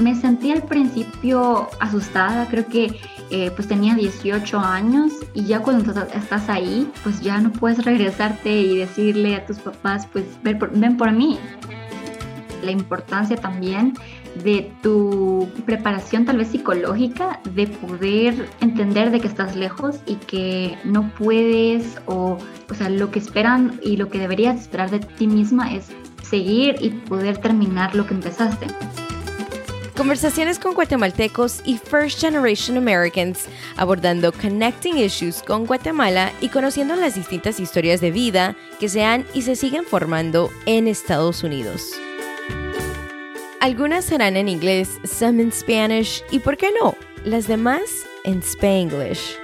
me sentí al principio asustada, creo que eh, pues tenía 18 años y ya cuando estás ahí, pues ya no puedes regresarte y decirle a tus papás, pues ven por, ven por mí. La importancia también de tu preparación tal vez psicológica, de poder entender de que estás lejos y que no puedes o, o sea, lo que esperan y lo que deberías esperar de ti misma es seguir y poder terminar lo que empezaste. Conversaciones con guatemaltecos y First Generation Americans abordando connecting issues con Guatemala y conociendo las distintas historias de vida que se han y se siguen formando en Estados Unidos. Algunas serán en inglés, some in Spanish y, ¿por qué no?, las demás en Spanglish.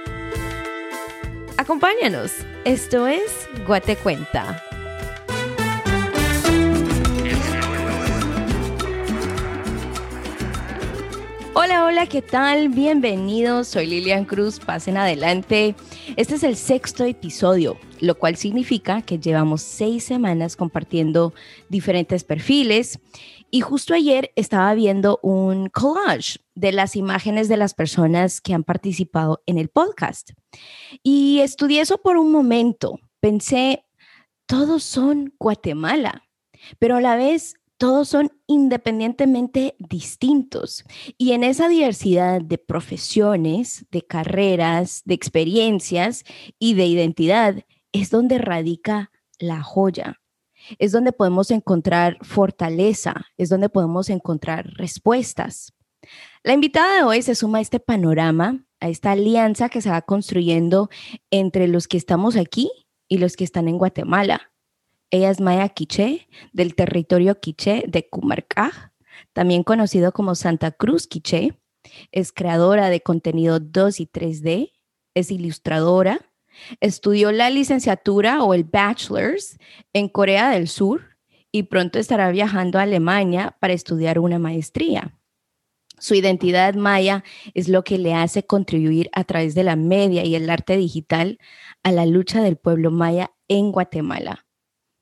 Acompáñanos, esto es Guatecuenta. Hola, hola, ¿qué tal? Bienvenidos, soy Lilian Cruz, pasen adelante. Este es el sexto episodio, lo cual significa que llevamos seis semanas compartiendo diferentes perfiles y justo ayer estaba viendo un collage de las imágenes de las personas que han participado en el podcast. Y estudié eso por un momento. Pensé, todos son Guatemala, pero a la vez todos son independientemente distintos. Y en esa diversidad de profesiones, de carreras, de experiencias y de identidad es donde radica la joya es donde podemos encontrar fortaleza, es donde podemos encontrar respuestas. La invitada de hoy se suma a este panorama, a esta alianza que se va construyendo entre los que estamos aquí y los que están en Guatemala. Ella es Maya Quiché, del territorio Quiché de Cumarcaj, también conocido como Santa Cruz Quiché. Es creadora de contenido 2 y 3D, es ilustradora, Estudió la licenciatura o el bachelor's en Corea del Sur y pronto estará viajando a Alemania para estudiar una maestría. Su identidad maya es lo que le hace contribuir a través de la media y el arte digital a la lucha del pueblo maya en Guatemala.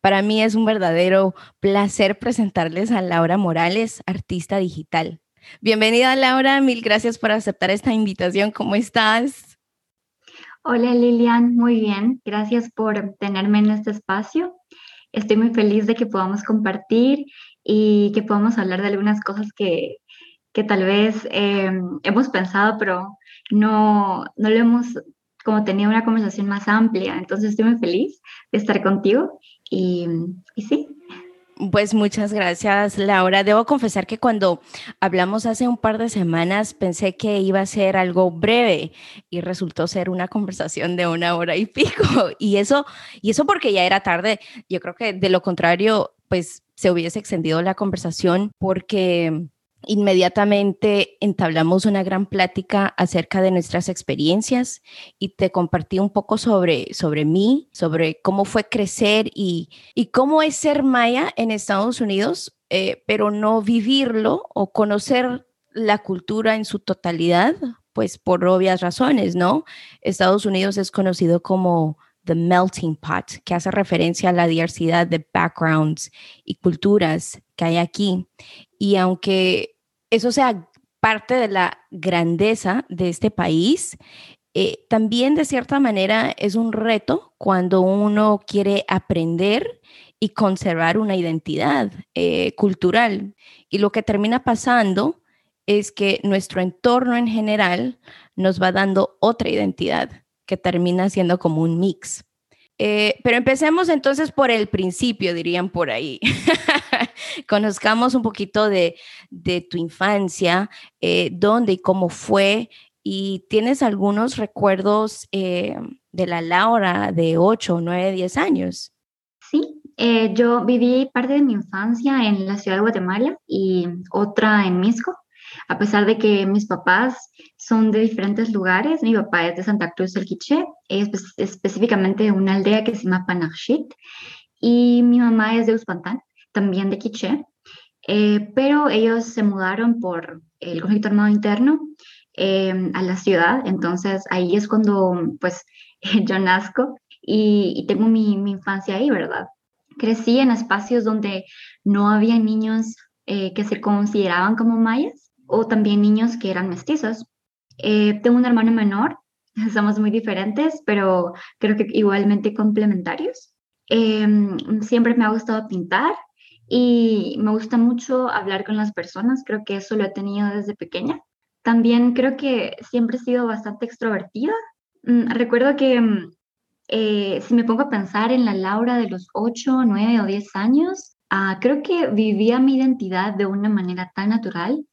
Para mí es un verdadero placer presentarles a Laura Morales, artista digital. Bienvenida Laura, mil gracias por aceptar esta invitación. ¿Cómo estás? Hola Lilian, muy bien. Gracias por tenerme en este espacio. Estoy muy feliz de que podamos compartir y que podamos hablar de algunas cosas que, tal vez eh, hemos pensado, pero no, no lo hemos como una conversación más amplia. Entonces estoy muy feliz de estar contigo y, sí, pues muchas gracias, Laura. Debo confesar que cuando hablamos hace un par de semanas pensé que iba a ser algo breve y resultó ser una conversación de una hora y pico. Y eso, y eso porque ya era tarde. Yo creo que de lo contrario, pues se hubiese extendido la conversación porque inmediatamente entablamos una gran plática acerca de nuestras experiencias y te compartí un poco sobre, sobre mí, sobre cómo fue crecer y, y cómo es ser maya en Estados Unidos, eh, pero no vivirlo o conocer la cultura en su totalidad, pues por obvias razones, ¿no? Estados Unidos es conocido como The Melting Pot, que hace referencia a la diversidad de backgrounds y culturas que hay aquí. Y aunque eso sea parte de la grandeza de este país. Eh, también de cierta manera es un reto cuando uno quiere aprender y conservar una identidad eh, cultural. Y lo que termina pasando es que nuestro entorno en general nos va dando otra identidad que termina siendo como un mix. Eh, pero empecemos entonces por el principio, dirían por ahí. Conozcamos un poquito de, tu infancia, eh, dónde y cómo fue, y tienes algunos recuerdos eh, de la Laura de 8, 9, 10 años. Sí, yo viví parte de mi infancia en la ciudad de Guatemala y otra en Misco a pesar de que mis papás son de diferentes lugares, mi papá es de Santa Cruz del Quiché, es específicamente de una aldea que se llama Panachit, y mi mamá es de Uspantán, también de Quiché, eh, pero ellos se mudaron por el conflicto armado interno em, a la ciudad, entonces ahí es cuando pues yo nazco y, tengo mi, mi, infancia ahí, ¿verdad? Crecí en espacios donde no había niños eh, que se consideraban como mayas o también niños que eran mestizos. Eh, tengo un hermano menor, somos muy diferentes, pero creo que igualmente complementarios. Em, siempre me ha gustado pintar y me gusta mucho hablar con las personas, creo que eso lo he tenido desde pequeña. También creo que siempre he sido bastante extrovertida. Mm, recuerdo que mm, eh, si me pongo a pensar en la Laura de los 8, 9 o 10 años, ah, creo que vivía mi identidad de una manera tan natural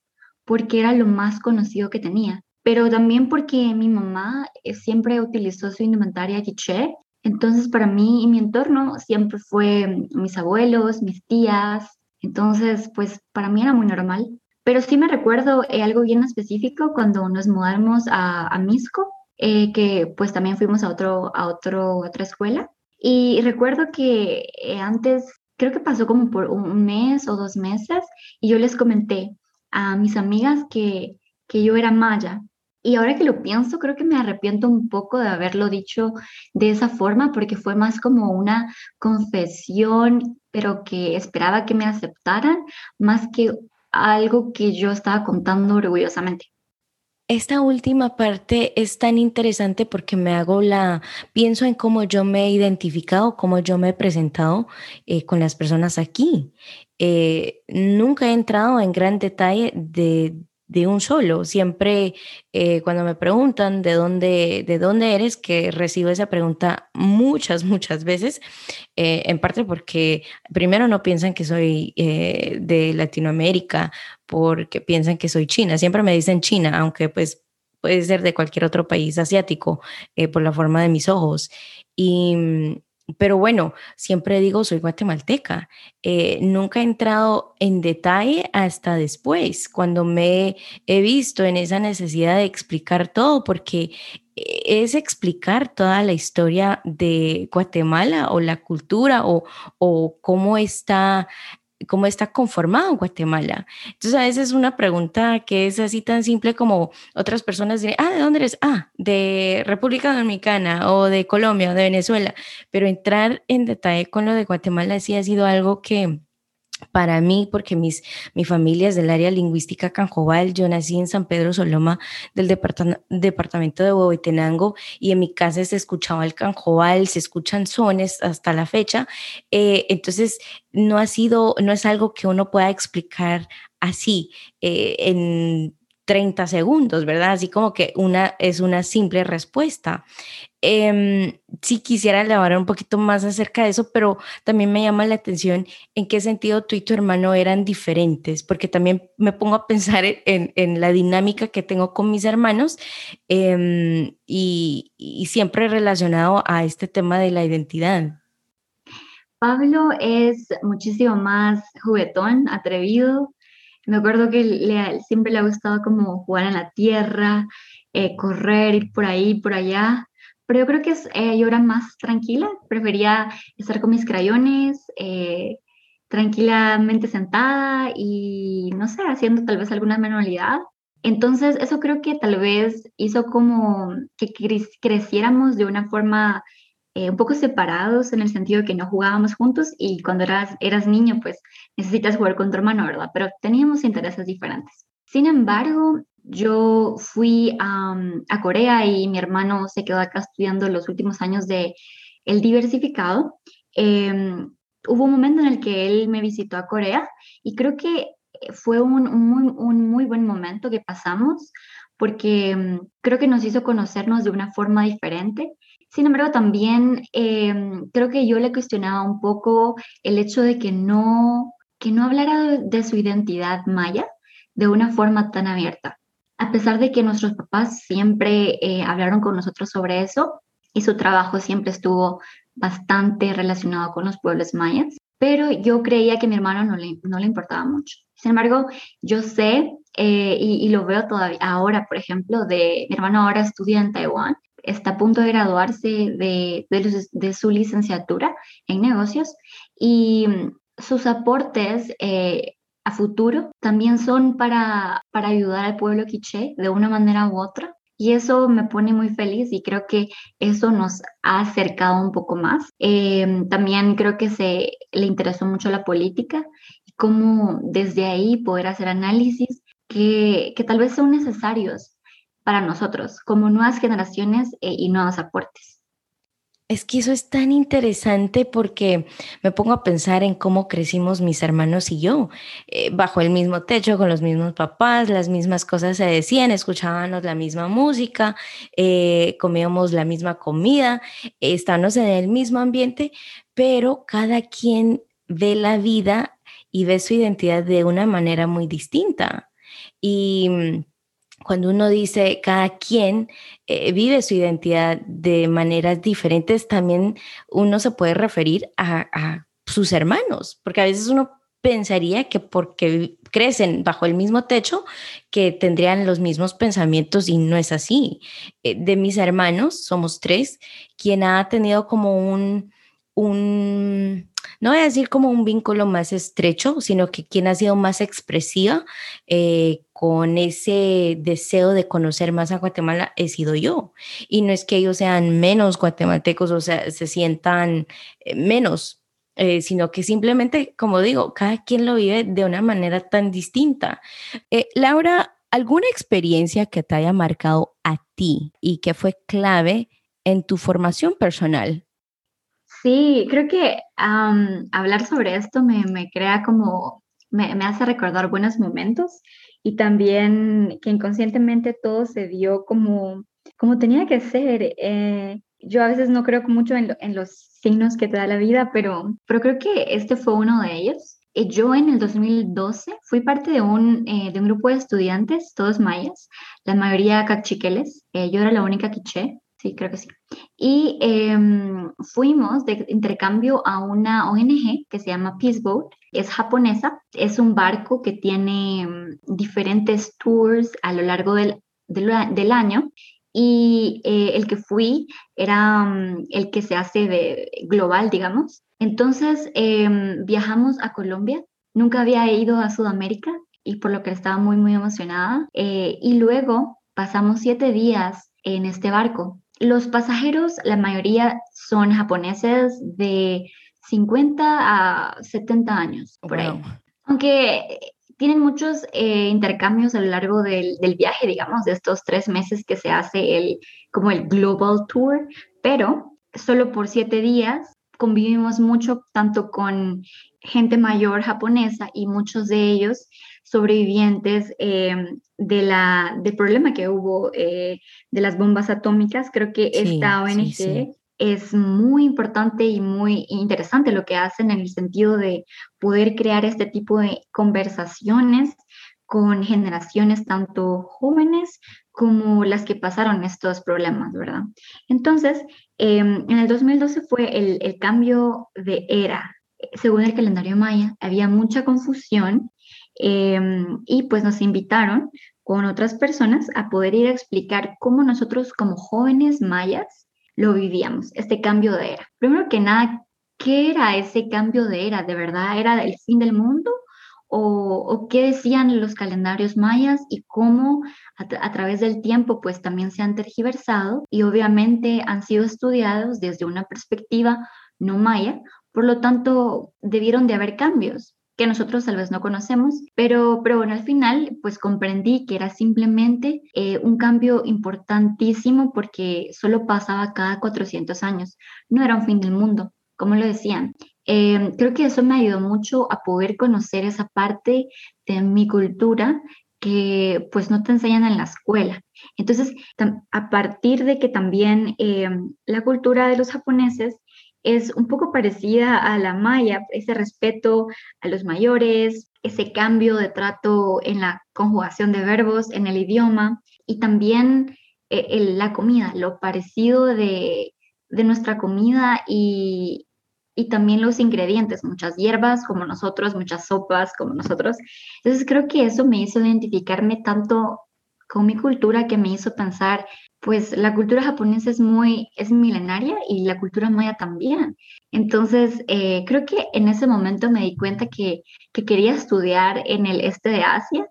porque era lo más conocido que tenía, pero también porque mi mamá eh, siempre utilizó su indumentaria quiché, entonces para mí y mi entorno siempre fue mm, mis abuelos, mis tías, entonces pues para mí era muy normal. Pero sí me recuerdo eh, algo bien específico cuando nos mudamos a, a Misco, eh, que pues también fuimos a, otro, a otro, otra escuela. Y recuerdo que antes, creo que pasó como por un mes o dos meses, y yo les comenté, a mis amigas que, que yo era maya. Y ahora que lo pienso, creo que me arrepiento un poco de haberlo dicho de esa forma, porque fue más como una confesión, pero que esperaba que me aceptaran, más que algo que yo estaba contando orgullosamente. Esta última parte es tan interesante porque me hago la, pienso en cómo yo me he identificado, cómo yo me he presentado eh, con las personas aquí. Eh, nunca he entrado en gran detalle de, de un solo. Siempre eh, cuando me preguntan de dónde, de dónde eres, que recibo esa pregunta muchas, muchas veces, eh, en parte porque primero no piensan que soy de Latinoamérica, porque piensan que soy china. Siempre me dicen China, aunque pues puede ser de cualquier otro país asiático por la forma de mis ojos. Y mm, pero bueno, siempre digo, soy guatemalteca. Eh, nunca he entrado en detalle hasta después, cuando me he visto en esa necesidad de explicar todo, porque es explicar toda la historia de Guatemala o la cultura o cómo está cómo está conformado Guatemala. Entonces, a veces una pregunta que es así tan simple como otras personas dirán, ah, ¿de dónde eres? Ah, de República Dominicana o de Colombia o de Venezuela. Pero entrar en detalle con lo de Guatemala sí ha sido algo que para mí, porque mis, mi familia es del área lingüística Canjobal, yo nací en San Pedro Soloma del departamento de Huehuetenango y en mi casa se escuchaba el Canjobal, se escuchan sones hasta la fecha, eh, entonces no ha sido, no es algo que uno pueda explicar así eh, en 30 segundos, ¿verdad? Así como que una es una simple respuesta. Eh, sí quisiera hablar un poquito más acerca de eso, pero también me llama la atención en qué sentido tú y tu hermano eran diferentes, porque también me pongo a pensar en, en la dinámica que tengo con mis hermanos em, y, y siempre relacionado a este tema de la identidad. Pablo es muchísimo más juguetón, atrevido, me acuerdo que le, siempre le ha gustado como jugar en la tierra, eh, correr, ir por ahí, por allá. Pero yo creo que es, eh, yo era más tranquila, prefería estar con mis crayones, eh, tranquilamente sentada y, no sé, haciendo tal vez alguna manualidad. Entonces, eso creo que tal vez hizo como que creciéramos de una forma eh, un poco separados en el sentido de que no jugábamos juntos y cuando eras, eras niño, pues necesitas jugar con tu hermano, ¿verdad? Pero teníamos intereses diferentes. Sin embargo, yo fui a, Corea y mi hermano se quedó acá estudiando los últimos años de el diversificado. Em, hubo un momento en el que él me visitó a Corea y creo que fue un, muy, un muy buen momento que pasamos porque em, creo que nos hizo conocernos de una forma diferente sin embargo, también em, creo que yo le cuestionaba un poco el hecho de que no, que no hablara de, su identidad maya de una forma tan abierta. A pesar de que nuestros papás siempre eh, hablaron con nosotros sobre eso y su trabajo siempre estuvo bastante relacionado con los pueblos mayas, pero yo creía que a mi hermano no le, no le importaba mucho. Sin embargo, yo sé eh, y, lo veo todavía ahora, por ejemplo, de mi hermano ahora estudia en Taiwán está a punto de graduarse de, de, su licenciatura en negocios y sus aportes eh, a futuro también son para, para ayudar al pueblo quiché de una manera u otra. Y eso me pone muy feliz y creo que eso nos ha acercado un poco más. Eh, también creo que se le interesó mucho la política y cómo desde ahí poder hacer análisis que, que tal vez son necesarios para nosotros como nuevas generaciones eh, y nuevos aportes. Es que eso es tan interesante porque me pongo a pensar en cómo crecimos mis hermanos y yo, eh, bajo el mismo techo, con los mismos papás, las mismas cosas se decían, escuchábamos la misma música, eh, comíamos la misma comida, estábamos en el mismo ambiente, pero cada quien ve la vida y ve su identidad de una manera muy distinta. Y mm, cuando uno dice cada quien eh, vive su identidad de maneras diferentes, también uno se puede referir a, sus hermanos, porque a veces uno pensaría que porque crecen bajo el mismo techo, que tendrían los mismos pensamientos y no es así. Eh, de mis hermanos, somos tres, quien ha tenido como un, un no voy a decir como un vínculo más estrecho, sino que quien ha sido más expresiva eh, con ese deseo de conocer más a Guatemala he sido yo. Y no es que ellos sean menos guatemaltecos o sea, se sientan eh, menos, eh, sino que simplemente, como digo, cada quien lo vive de una manera tan distinta. Laura, ¿alguna experiencia que te haya marcado a ti y que fue clave en tu formación personal? Sí, creo que hablar sobre esto me, me crea como, me, me, hace recordar buenos momentos y también que inconscientemente todo se dio como, como tenía que ser. Eh, yo a veces no creo mucho en, los signos que te da la vida, pero, pero creo que este fue uno de ellos. Eh, yo en el 2012 fui parte de un, eh, de un grupo de estudiantes, todos mayas, la mayoría cachiqueles, yo era la única quiché, Sí, creo que sí. Y em, fuimos de intercambio a una ONG que se llama Peace Boat. Es japonesa, es un barco que tiene em, diferentes tours a lo largo del, del, año. Y eh, el que fui era em, el que se hace de, global, digamos. Entonces viajamos a Colombia. Nunca había ido a Sudamérica y por lo que estaba muy, muy emocionada. Eh, y luego pasamos siete días en este barco los pasajeros, la mayoría son japoneses de 50 a 70 años, por ahí. Aunque tienen muchos eh, intercambios a lo largo del, viaje, digamos, de estos tres meses que se hace el, como el Global Tour, pero solo por siete días convivimos mucho tanto con gente mayor japonesa y muchos de ellos sobrevivientes em, de la, del problema que hubo eh, de las bombas atómicas. Creo que esta ONG es muy importante y muy interesante lo que hacen en el sentido de poder crear este tipo de conversaciones con generaciones tanto jóvenes como las que pasaron estos problemas, ¿verdad? Entonces, em, en el 2012 fue el, el cambio de era. Según el calendario maya, había mucha confusión Em, y pues nos invitaron con otras personas a poder ir a explicar cómo nosotros como jóvenes mayas lo vivíamos, este cambio de era. Primero que nada, ¿qué era ese cambio de era? ¿De verdad era el fin del mundo? ¿O, qué decían los calendarios mayas y cómo a, a, través del tiempo pues también se han tergiversado y obviamente han sido estudiados desde una perspectiva no maya? Por lo tanto, debieron de haber cambios que nosotros tal vez no conocemos, pero, pero bueno, al final pues comprendí que era simplemente eh, un cambio importantísimo porque solo pasaba cada 400 años, no era un fin del mundo, como lo decían. Eh, creo que eso me ayudó mucho a poder conocer esa parte de mi cultura que pues no te enseñan en la escuela. Entonces, a partir de que también eh, la cultura de los japoneses es un poco parecida a la maya, ese respeto a los mayores, ese cambio de trato en la conjugación de verbos, en el idioma y también eh, la comida, lo parecido de, nuestra comida y, y también los ingredientes, muchas hierbas como nosotros, muchas sopas como nosotros. Entonces creo que eso me hizo identificarme tanto con mi cultura que me hizo pensar pues la cultura japonesa es muy, es milenaria y la cultura maya también. Entonces, eh, creo que en ese momento me di cuenta que, quería estudiar en el este de Asia,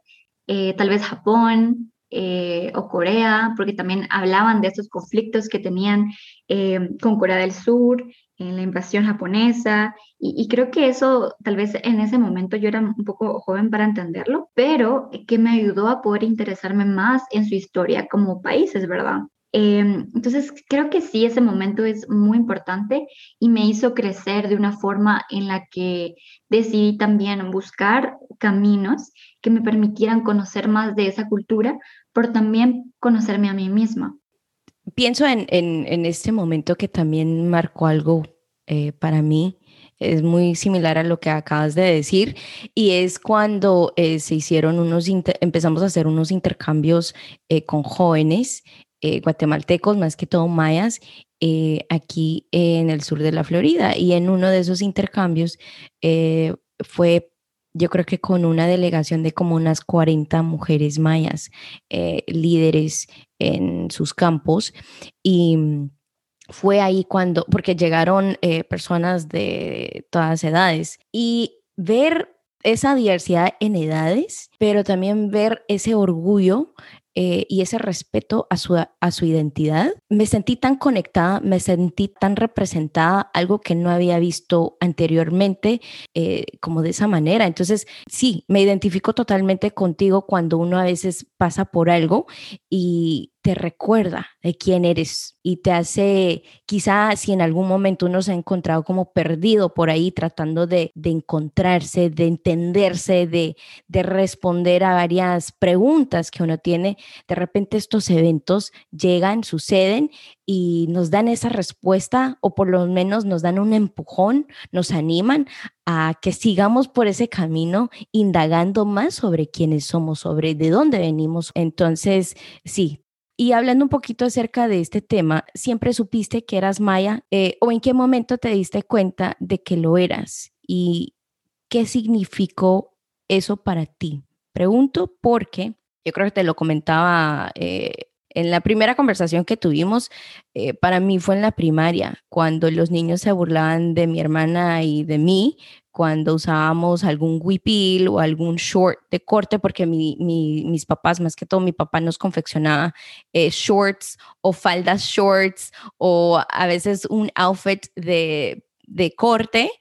eh, tal vez Japón, eh, o Corea, porque también hablaban de estos conflictos que tenían eh, con Corea del Sur, en la invasión japonesa, y, creo que eso tal vez en ese momento yo era un poco joven para entenderlo, pero que me ayudó a poder interesarme más en su historia como países, ¿verdad? Em, entonces, creo que sí, ese momento es muy importante y me hizo crecer de una forma en la que decidí también buscar caminos que me permitieran conocer más de esa cultura, pero también conocerme a mí misma. Pienso en, en, este momento que también marcó algo eh, para mí, es muy similar a lo que acabas de decir, y es cuando eh, se hicieron unos, empezamos a hacer unos intercambios eh, con jóvenes eh, guatemaltecos, más que todo mayas, aquí en el sur de la Florida. Y en uno de esos intercambios fue, yo creo que con una delegación de como unas 40 mujeres mayas, líderes en sus campos. Y fue ahí cuando, porque llegaron personas de todas edades. Y ver esa diversidad en edades, pero también ver ese orgullo eh, y ese respeto a su, a su identidad, me sentí tan conectada, me sentí tan representada, algo que no había visto anteriormente eh, como de esa manera. Entonces, sí, me identifico totalmente contigo cuando uno a veces pasa por algo y te recuerda de quién eres y te hace, quizá si en algún momento uno se ha encontrado como perdido por ahí tratando de, encontrarse, de entenderse, de, de responder a varias preguntas que uno tiene, de repente estos eventos llegan, suceden y nos dan esa respuesta o por lo menos nos dan un empujón, nos animan a que sigamos por ese camino indagando más sobre quiénes somos, sobre de dónde venimos. Entonces, sí, y hablando un poquito acerca de este tema, ¿siempre supiste que eras maya eh, o en qué momento te diste cuenta de que lo eras? ¿Y qué significó eso para ti? Pregunto porque yo creo que te lo comentaba eh, en la primera conversación que tuvimos, eh, para mí fue en la primaria, cuando los niños se burlaban de mi hermana y de mí cuando usábamos algún huipil o algún short de corte, porque mis papás, más que todo mi papá nos confeccionaba eh, shorts o faldas shorts o a veces un outfit de de corte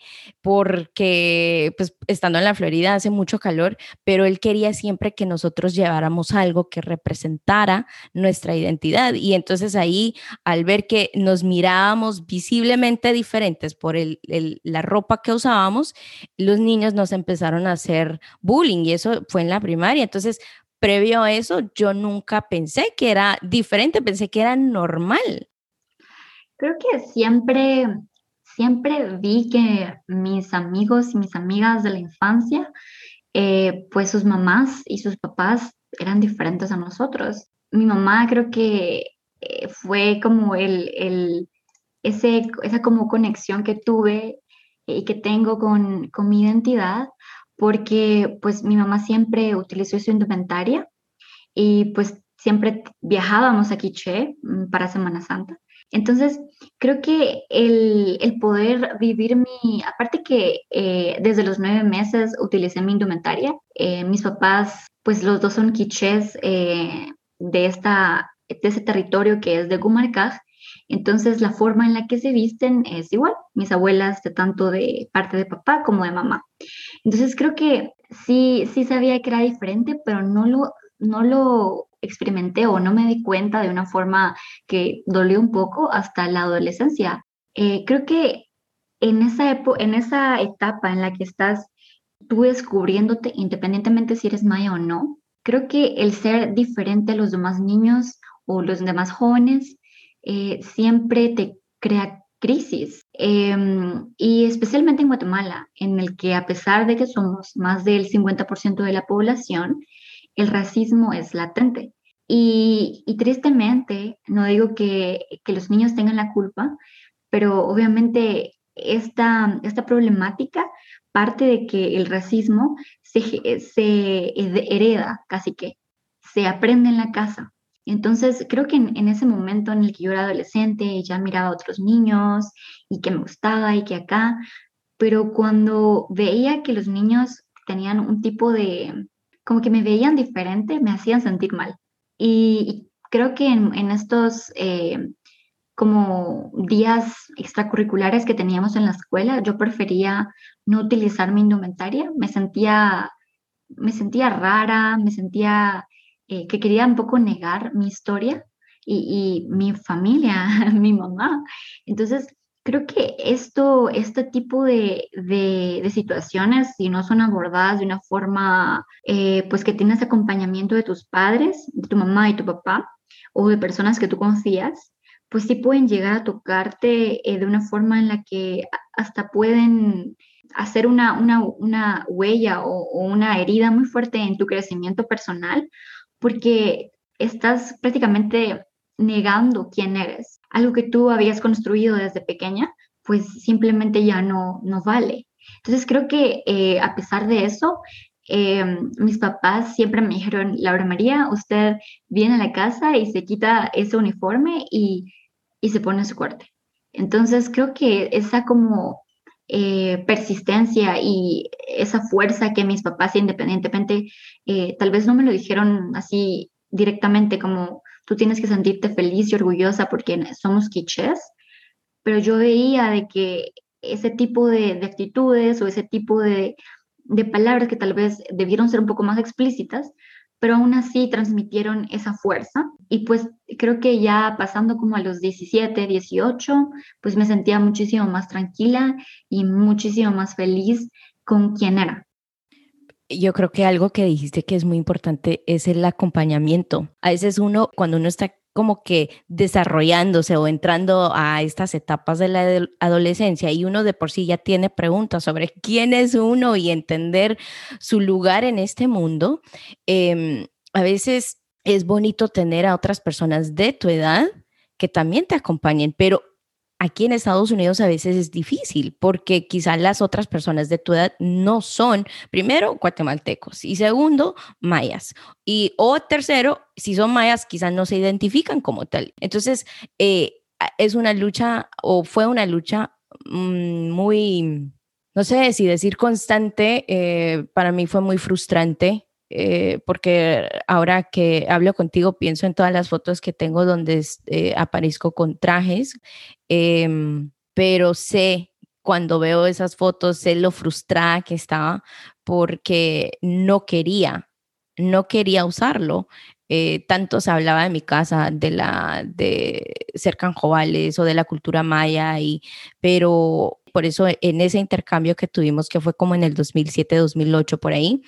porque pues estando en la Florida hace mucho calor, pero él quería siempre que nosotros lleváramos algo que representara nuestra identidad y entonces ahí al ver que nos mirábamos visiblemente diferentes por el, la ropa que usábamos, los niños nos empezaron a hacer bullying y eso fue en la primaria, entonces previo a eso yo nunca pensé que era diferente, pensé que era normal. Creo que siempre siempre vi que mis amigos y mis amigas de la infancia, eh, pues sus mamás y sus papás eran diferentes a nosotros. Mi mamá creo que eh, fue como el, el, ese, esa como conexión que tuve y que tengo con, con mi identidad, porque pues mi mamá siempre utilizó su indumentaria y pues siempre viajábamos a Quiché mm, para Semana Santa. Entonces, creo que el, poder vivir mi, aparte que eh, desde los nueve meses utilicé mi indumentaria, eh, mis papás, pues los dos son quichés eh, de, esta, de ese territorio que es de Gumarcaj, entonces la forma en la que se visten es igual, mis abuelas tanto de parte de papá como de mamá. Entonces creo que sí, sí sabía que era diferente, pero no lo, no lo experimenté o no me di cuenta de una forma que dolió un poco hasta la adolescencia. Eh, creo que en esa, en esa etapa en la que estás tú descubriéndote, independientemente si eres maya o no, creo que el ser diferente a los demás niños o los demás jóvenes eh, siempre te crea crisis. Em, y especialmente en Guatemala, en el que a pesar de que somos más del 50% de la población, el racismo es latente. Y, tristemente, no digo que, los niños tengan la culpa, pero obviamente esta, esta problemática parte de que el racismo se, se hereda casi que, se aprende en la casa. Entonces, creo que en, en, ese momento en el que yo era adolescente y ya miraba a otros niños y que me gustaba y que acá, pero cuando veía que los niños tenían un tipo de, como que me veían diferente, me hacían sentir mal. Y, creo que en, estos eh, como días extracurriculares que teníamos en la escuela, yo prefería no utilizar mi indumentaria. Me sentía, me sentía rara, me sentía eh, que quería un poco negar mi historia y, y mi familia, mi mamá. Entonces, creo que esto, este tipo de, de, situaciones, si no son abordadas de una forma, eh, pues que tienes acompañamiento de tus padres, de tu mamá y tu papá, o de personas que tú confías, pues sí pueden llegar a tocarte eh, de una forma en la que hasta pueden hacer una, una, una huella o, o una herida muy fuerte en tu crecimiento personal, porque estás prácticamente negando quién eres. Algo que tú habías construido desde pequeña, pues simplemente ya no, no vale. Entonces creo que eh, a pesar de eso, em, mis papás siempre me dijeron, Laura María, usted viene a la casa y se quita ese uniforme y, y se pone su corte. Entonces creo que esa como eh, persistencia y esa fuerza que mis papás independientemente, eh, tal vez no me lo dijeron así directamente como tú tienes que sentirte feliz y orgullosa porque somos quichés, pero yo veía de que ese tipo de, actitudes o ese tipo de, de, palabras que tal vez debieron ser un poco más explícitas, pero aún así transmitieron esa fuerza. Y pues creo que ya pasando como a los 17, 18, pues me sentía muchísimo más tranquila y muchísimo más feliz con quien era yo creo que algo que dijiste que es muy importante es el acompañamiento. A veces uno, cuando uno está como que desarrollándose o entrando a estas etapas de la adolescencia y uno de por sí ya tiene preguntas sobre quién es uno y entender su lugar en este mundo, em, a veces es bonito tener a otras personas de tu edad que también te acompañen, pero aquí en Estados Unidos a veces es difícil porque quizás las otras personas de tu edad no son, primero, guatemaltecos y segundo, mayas. Y o tercero, si son mayas, quizás no se identifican como tal. Entonces, eh, es una lucha o fue una lucha mm, muy, no sé si decir constante, eh, para mí fue muy frustrante eh, porque ahora que hablo contigo pienso en todas las fotos que tengo donde eh, aparezco con trajes, em, pero sé cuando veo esas fotos, sé lo frustrada que estaba porque no quería, no quería usarlo. Eh, tanto se hablaba de mi casa, de la de ser canjobales o de la cultura maya, y, pero por eso en ese intercambio que tuvimos, que fue como en el 2007-2008 por ahí,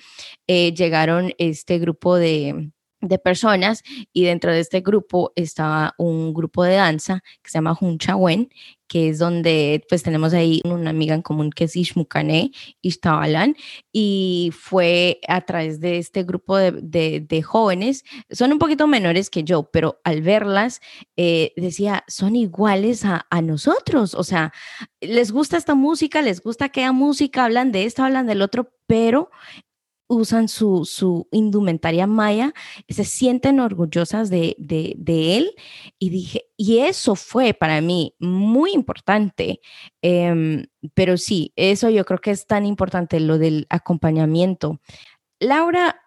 eh, llegaron este grupo de, de personas y dentro de este grupo estaba un grupo de danza que se llama Hunchawen, que es donde pues tenemos ahí una amiga en común que es Ishmukane Ishtabalan y fue a través de este grupo de, de, jóvenes, son un poquito menores que yo, pero al verlas eh, decía, son iguales a, a nosotros, o sea, les gusta esta música, les gusta aquella música, hablan de esto, hablan del otro, pero usan su, su indumentaria maya, se sienten orgullosas de, de, él y dije, y eso fue para mí muy importante, em, pero sí, eso yo creo que es tan importante, lo del acompañamiento. Laura,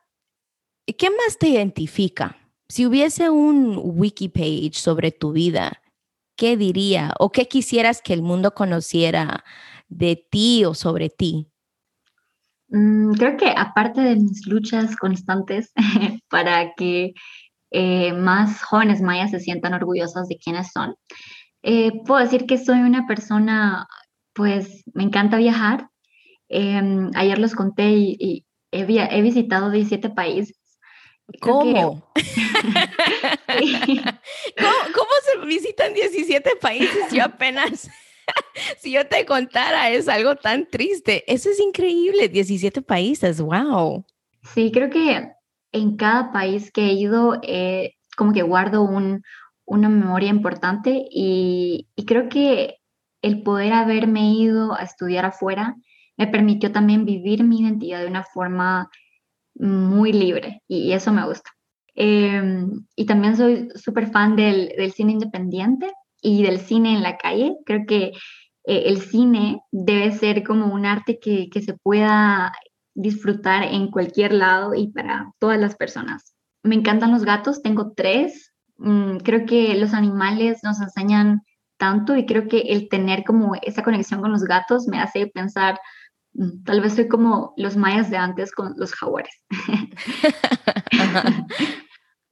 ¿qué más te identifica? Si hubiese un wiki page sobre tu vida, ¿qué diría o qué quisieras que el mundo conociera de ti o sobre ti? Mm, creo que aparte de mis luchas constantes para que eh, más jóvenes mayas se sientan orgullosas de quiénes son, eh, puedo decir que soy una persona, pues me encanta viajar. Em, ayer los conté y, he, visitado 17 países. ¿Cómo? ¿Cómo? ¿Cómo se visitan 17 países? Yo apenas si yo te contara, es algo tan triste. Eso es increíble, 17 países, wow. Sí, creo que en cada país que he ido, eh, como que guardo un, una memoria importante y, creo que el poder haberme ido a estudiar afuera me permitió también vivir mi identidad de una forma muy libre y, eso me gusta. Em, y también soy súper fan del cine independiente y del cine en la calle. Creo que eh, el cine debe ser como un arte que, se pueda disfrutar en cualquier lado y para todas las personas. me encantan los gatos, tengo tres. Mm, creo que los animales nos enseñan tanto y creo que el tener como esa conexión con los gatos me hace pensar, mm, tal vez soy como los mayas de antes con los jaguares.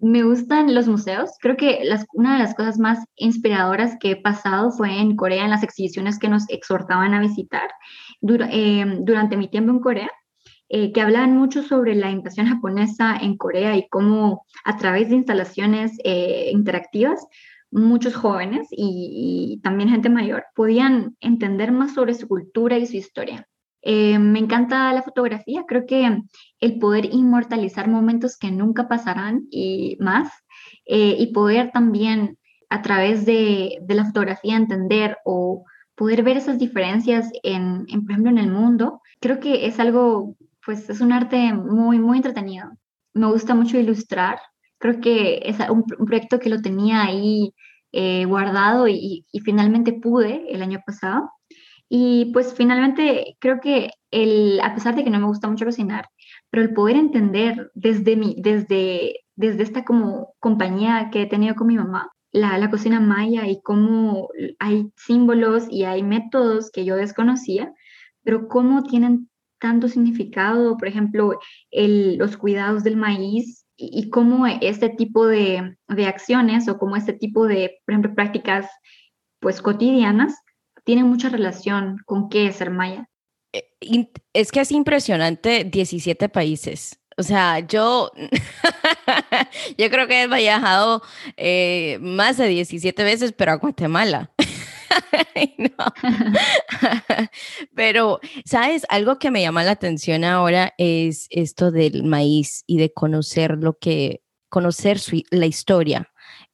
me gustan los museos. Creo que una de las cosas más inspiradoras que he pasado fue en Corea, en las exhibiciones que nos exhortaban a visitar em, durante mi tiempo en Corea. Eh, que hablaban mucho sobre la invasión japonesa en Corea y cómo a través de instalaciones eh, interactivas muchos jóvenes y, también gente mayor podían entender más sobre su cultura y su historia. Eh, me encanta la fotografía, creo que el poder inmortalizar momentos que nunca pasarán y más, y poder también a través de, la fotografía entender o poder ver esas diferencias en, en, por ejemplo, en el mundo, creo que es algo pues es un arte muy, muy entretenido. Me gusta mucho ilustrar. Creo que es un, proyecto que lo tenía ahí eh, guardado y, finalmente pude el año pasado. Y pues finalmente creo que el, a pesar de que no me gusta mucho cocinar, pero el poder entender desde, mi, desde, desde esta como compañía que he tenido con mi mamá, la, la cocina maya y cómo hay símbolos y hay métodos que yo desconocía, pero cómo tienen tanto significado, por ejemplo, los cuidados del maíz y, cómo este tipo de, acciones o cómo este tipo de, por ejemplo, prácticas pues cotidianas tienen mucha relación con qué es ser maya. Eh, es que es impresionante 17 países. O sea, yo, yo creo que he viajado eh, más de 17 veces, pero a Guatemala. Pero, ¿sabes? Algo que me llama la atención ahora es esto del maíz y de conocer lo que, conocer la historia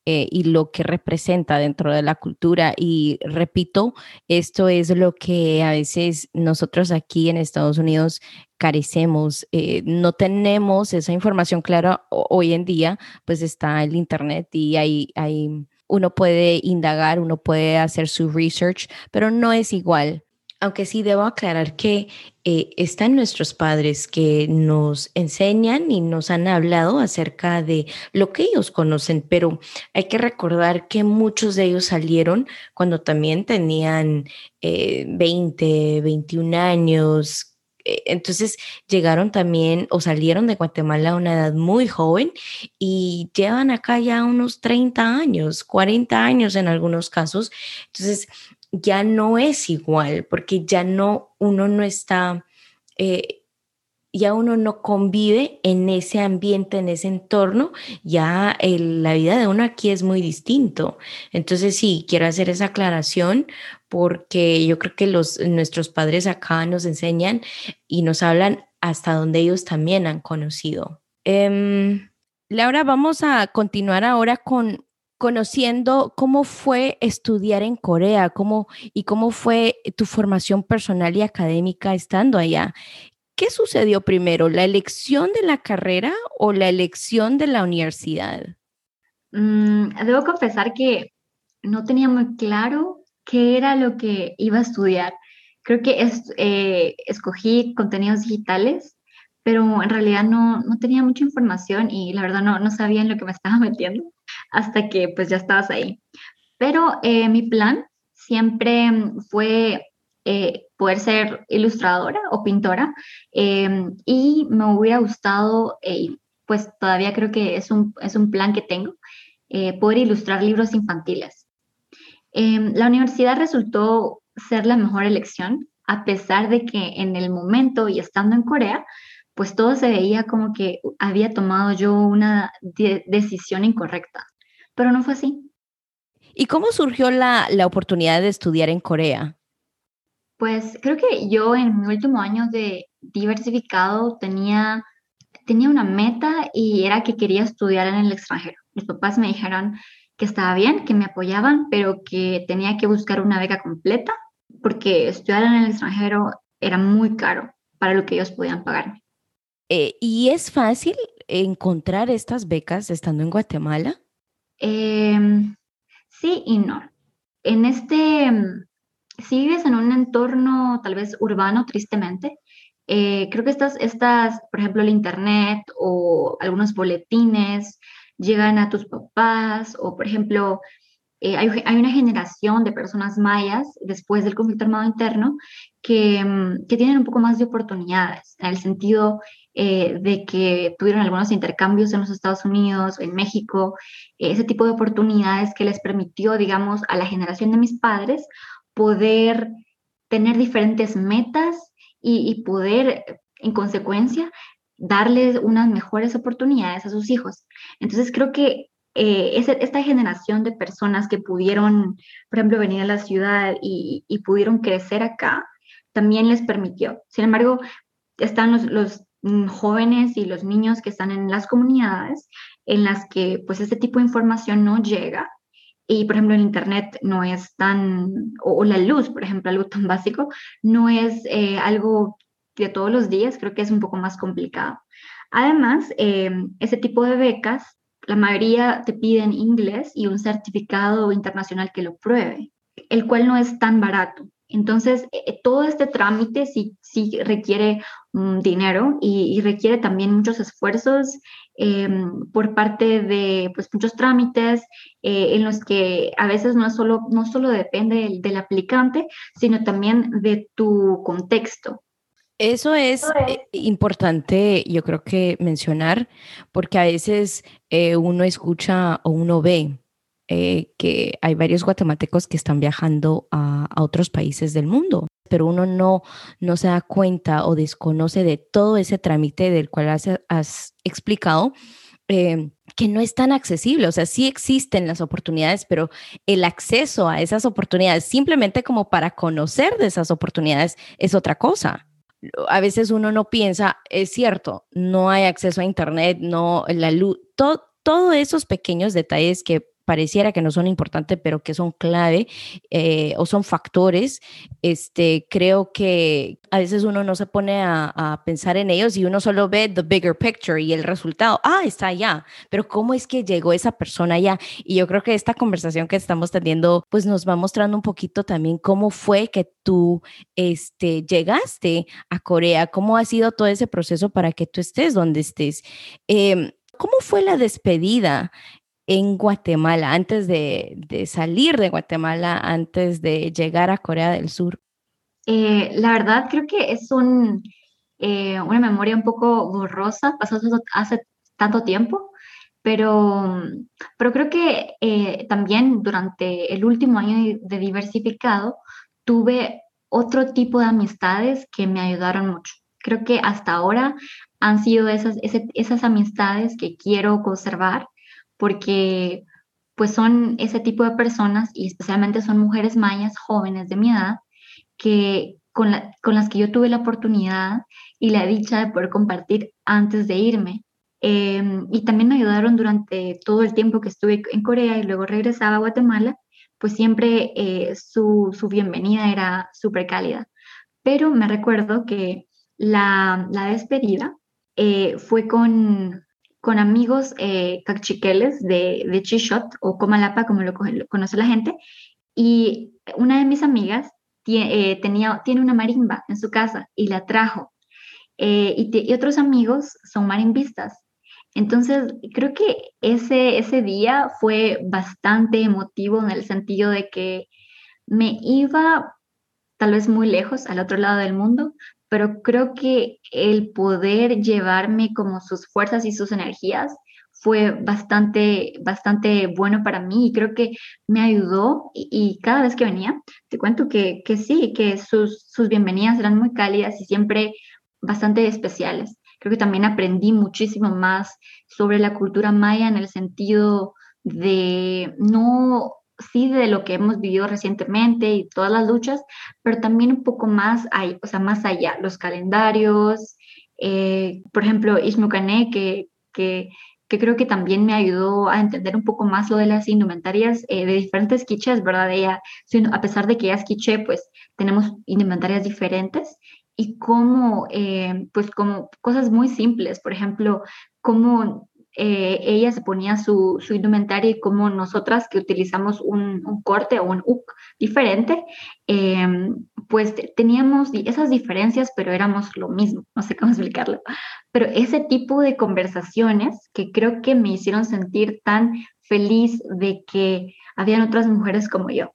eh, y lo que representa dentro de la cultura. Y repito, esto es lo que a veces nosotros aquí en Estados Unidos carecemos, eh, no tenemos esa información clara hoy en día, pues está el Internet y hay, hay uno puede indagar, uno puede hacer su research, pero no es igual. Aunque sí debo aclarar que eh, están nuestros padres que nos enseñan y nos han hablado acerca de lo que ellos conocen, pero hay que recordar que muchos de ellos salieron cuando también tenían 20, eh, 21 años, eh, entonces llegaron también o salieron de Guatemala a una edad muy joven y llevan acá ya unos 30 años, 40 años en algunos casos. Entonces ya no es igual porque ya no, uno no está... Eh, ya uno no convive en ese ambiente, en ese entorno, ya la vida de uno aquí es muy distinto. Entonces sí, quiero hacer esa aclaración porque yo creo que los, nuestros padres acá nos enseñan y nos hablan hasta donde ellos también han conocido. Em, Laura, vamos a continuar ahora con conociendo cómo fue estudiar en Corea, cómo y cómo fue tu formación personal y académica estando allá. ¿Qué sucedió primero, la elección de la carrera o la elección de la universidad? Mm, debo confesar que no tenía muy claro qué era lo que iba a estudiar. Creo que eh, escogí contenidos digitales, pero en realidad no, no, tenía mucha información y la verdad no, no sabía en lo que me estaba metiendo hasta que pues ya estabas ahí. Pero eh, mi plan siempre fue eh, poder ser ilustradora o pintora em, y me hubiera gustado, pues todavía creo que es un, es un plan que tengo, poder ilustrar libros infantiles. Em, la universidad resultó ser la mejor elección, a pesar de que en el momento y estando en Corea, pues todo se veía como que había tomado yo una decisión incorrecta, pero no fue así. ¿Y cómo surgió la, la oportunidad de estudiar en Corea? Pues creo que yo en mi último año de diversificado tenía, tenía una meta y era que quería estudiar en el extranjero. Mis papás me dijeron, que estaba bien, que me apoyaban, pero que tenía que buscar una beca completa porque estudiar en el extranjero era muy caro para lo que ellos podían pagarme. Eh, ¿Y es fácil encontrar estas becas estando en Guatemala? Em, sí y no. En este, si vives en un entorno tal vez urbano, tristemente, eh, creo que estas, estas, por ejemplo, el Internet o algunos boletines llegan a tus papás o, por ejemplo, eh, hay, una generación de personas mayas después del conflicto armado interno que, mm, tienen un poco más de oportunidades, en el sentido eh, de que tuvieron algunos intercambios en los Estados Unidos, en México, ese tipo de oportunidades que les permitió, digamos, a la generación de mis padres poder tener diferentes metas y, poder, en consecuencia, darles unas mejores oportunidades a sus hijos. Entonces creo que eh, esta generación de personas que pudieron, por ejemplo, venir a la ciudad y, pudieron crecer acá, también les permitió. Sin embargo, están los, los, mm, jóvenes y los niños que están en las comunidades en las que pues este tipo de información no llega. Y, por ejemplo, el Internet no es tan, o, la luz, por ejemplo, algo tan básico, no es eh, algo de todos los días, creo que es un poco más complicado. Además, eh, ese tipo de becas, la mayoría te piden inglés y un certificado internacional que lo pruebe, el cual no es tan barato. Entonces, eh, todo este trámite sí, sí requiere mm, dinero y, requiere también muchos esfuerzos em, por parte de pues, muchos trámites eh, en los que a veces no solo, no solo depende del, del aplicante, sino también de tu contexto. Eso es eh, importante, yo creo que mencionar, porque a veces eh, uno escucha o uno ve eh, que hay varios guatemaltecos que están viajando a, otros países del mundo, pero uno no, no se da cuenta o desconoce de todo ese trámite del cual has, explicado. que no es tan accesible, o sea, sí existen las oportunidades, pero el acceso a esas oportunidades, simplemente como para conocer de esas oportunidades, es otra cosa a veces uno no piensa, es cierto, no hay acceso a Internet, no, la luz, todos esos pequeños detalles que pareciera que no son importantes, pero que son clave eh, o son factores, este, creo que a veces uno no se pone a, pensar en ellos y uno solo ve the bigger picture y el resultado, ah, está allá, pero ¿cómo es que llegó esa persona allá? Y yo creo que esta conversación que estamos teniendo, pues nos va mostrando un poquito también cómo fue que tú este, llegaste a Corea, cómo ha sido todo ese proceso para que tú estés donde estés. Em, ¿Cómo fue la despedida en Guatemala, antes de, salir de Guatemala, antes de llegar a Corea del Sur? Eh, la verdad creo que es un, eh, una memoria un poco borrosa, pasó hace tanto tiempo, pero, pero creo que eh, también durante el último año de diversificado tuve otro tipo de amistades que me ayudaron mucho. Creo que hasta ahora han sido esas, esas amistades que quiero conservar porque pues son ese tipo de personas y especialmente son mujeres mayas jóvenes de mi edad que con, las que yo tuve la oportunidad y la dicha de poder compartir antes de irme. Em, y también me ayudaron durante todo el tiempo que estuve en Corea y luego regresaba a Guatemala, pues siempre eh, su, despedida era súper cálida. Pero me recuerdo que la, despedida eh, fue con, con amigos eh, cachiqueles de, de Chishot o Comalapa, como lo, conoce la gente, y una de mis amigas eh, tenía, tiene una marimba en su casa y la trajo. Eh, y, otros amigos son marimbistas. Entonces, creo que ese, ese día fue bastante emotivo en el sentido de que me iba tal vez muy lejos, al otro lado del mundo, pero creo que el poder llevarme como sus fuerzas y sus energías fue bastante, bastante bueno para mí y creo que me ayudó y, cada vez que venía, te cuento que, que sí, que sus, sus bienvenidas eran muy cálidas y siempre bastante especiales. Creo que también aprendí muchísimo más sobre la cultura maya en el sentido de no sí de lo que hemos vivido recientemente y todas las luchas, pero también un poco más, ahí, o sea, más allá, los calendarios, eh, por ejemplo, Ishmukané, que, que, que, creo que también me ayudó a entender un poco más lo de las indumentarias eh, de diferentes quiches, ¿verdad? Ella, a pesar de que ella es quiche, pues tenemos indumentarias diferentes y cómo, eh, pues como cosas muy simples, por ejemplo, cómo eh, ella se ponía su, su, indumentaria y como nosotras que utilizamos un, corte o un hook diferente, em, pues teníamos esas diferencias, pero éramos lo mismo, no sé cómo explicarlo. Pero ese tipo de conversaciones que creo que me hicieron sentir tan feliz de que habían otras mujeres como yo.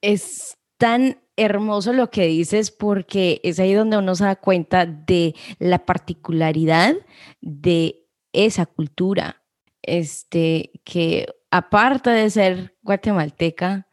Es tan hermoso lo que dices porque es ahí donde uno se da cuenta de la particularidad de esa cultura, este, que aparte de ser guatemalteca,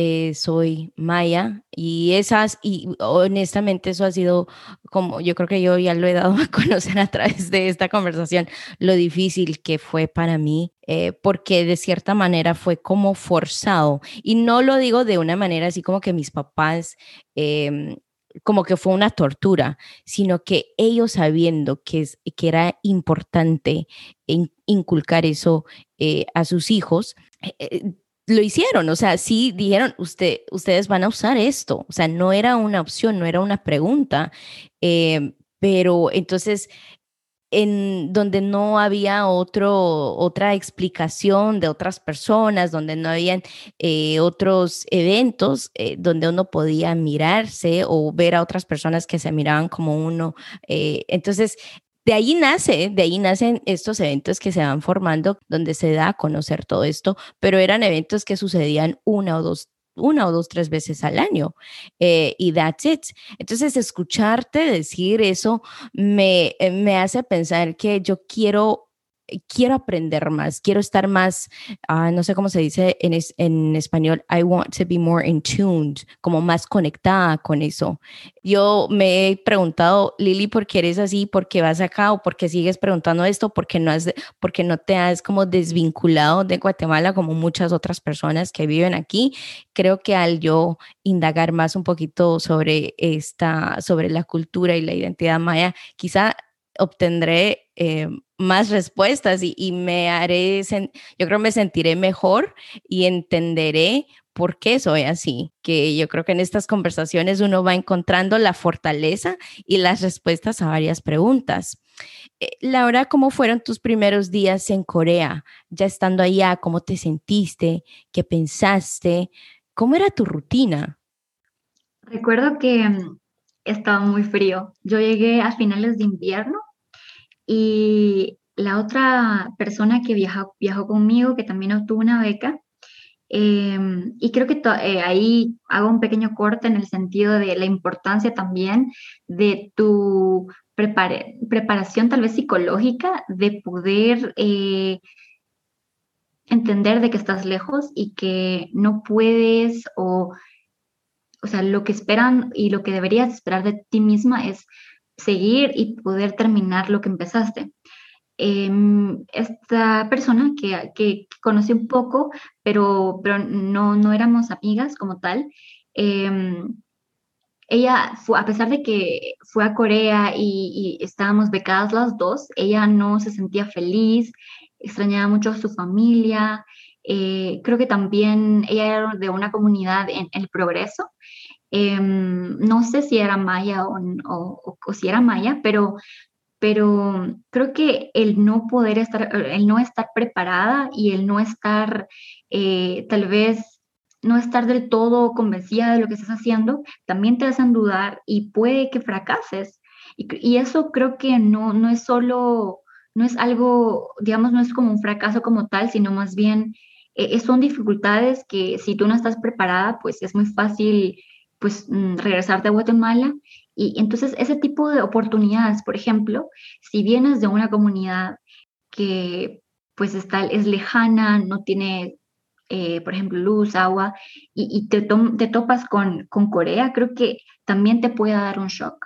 eh, soy maya y esas, y honestamente eso ha sido como, yo creo que yo ya lo he dado a conocer a través de esta conversación, lo difícil que fue para mí, eh, porque de cierta manera fue como forzado. Y no lo digo de una manera así como que mis papás... Em, como que fue una tortura, sino que ellos sabiendo que, es, que era importante inculcar eso eh, a sus hijos, lo hicieron, o sea, sí dijeron, usted, ustedes van a usar esto, o sea, no era una opción, no era una pregunta, eh, pero entonces en donde no había otro, otra explicación de otras personas, donde no habían eh, otros eventos eh, donde uno podía mirarse o ver a otras personas que se miraban como uno. entonces, de ahí nace, de ahí nacen estos eventos que se van formando, donde se da a conocer todo esto, pero eran eventos que sucedían una o dos una o dos, tres veces al año. Eh, y that's it. Entonces, escucharte decir eso me, me hace pensar que yo quiero quiero aprender más, quiero estar más, ah, no sé cómo se dice en, en español, I want to be more in tuned, como más conectada con eso. Yo me he preguntado, Lili, ¿por qué eres así? ¿Por qué vas acá? ¿O por qué sigues preguntando esto? ¿Por qué no, has, porque no te has como desvinculado de Guatemala como muchas otras personas que viven aquí? Creo que al yo indagar más un poquito sobre esta, sobre la cultura y la identidad maya, quizá obtendré eh, más respuestas y, me haré, yo creo me sentiré mejor y entenderé por qué soy así, que yo creo que en estas conversaciones uno va encontrando la fortaleza y las respuestas a varias preguntas. Eh, Laura, ¿cómo fueron tus primeros días en Corea? Ya estando allá, ¿cómo te sentiste? ¿Qué pensaste? ¿Cómo era tu rutina? Recuerdo que mm, estaba muy frío. Yo llegué a finales de invierno y la otra persona que viajó, viajó conmigo, que también obtuvo una beca, em, y creo que eh, ahí hago un pequeño corte en el sentido de la importancia también de tu preparación tal vez psicológica, de poder eh, entender de que estás lejos y que no puedes o, o sea, lo que esperan y lo que deberías esperar de ti misma es seguir y poder terminar lo que empezaste. Em, esta persona que, que, conocí un poco, pero, pero no, no éramos amigas como tal, em, ella, fue, a pesar de que fue a Corea y, estábamos becadas las dos, ella no se sentía feliz, extrañaba mucho a su familia. Eh, creo que también ella era de una comunidad en el progreso Em, no sé si era maya o, si era maya, pero, pero creo que el no poder estar, el no estar preparada y el no estar eh, tal vez no estar del todo convencida de lo que estás haciendo, también te hacen dudar y puede que fracases. Y, eso creo que no, no es solo, no es algo, digamos, no es como un fracaso como tal, sino más bien eh, son dificultades que si tú no estás preparada, pues es muy fácil pues mm, regresarte a Guatemala. Y entonces ese tipo de oportunidades, por ejemplo, si vienes de una comunidad que pues está, es lejana, no tiene, eh, por ejemplo, luz, agua, y, te, te, topas con, con, Corea, creo que también te puede dar un shock.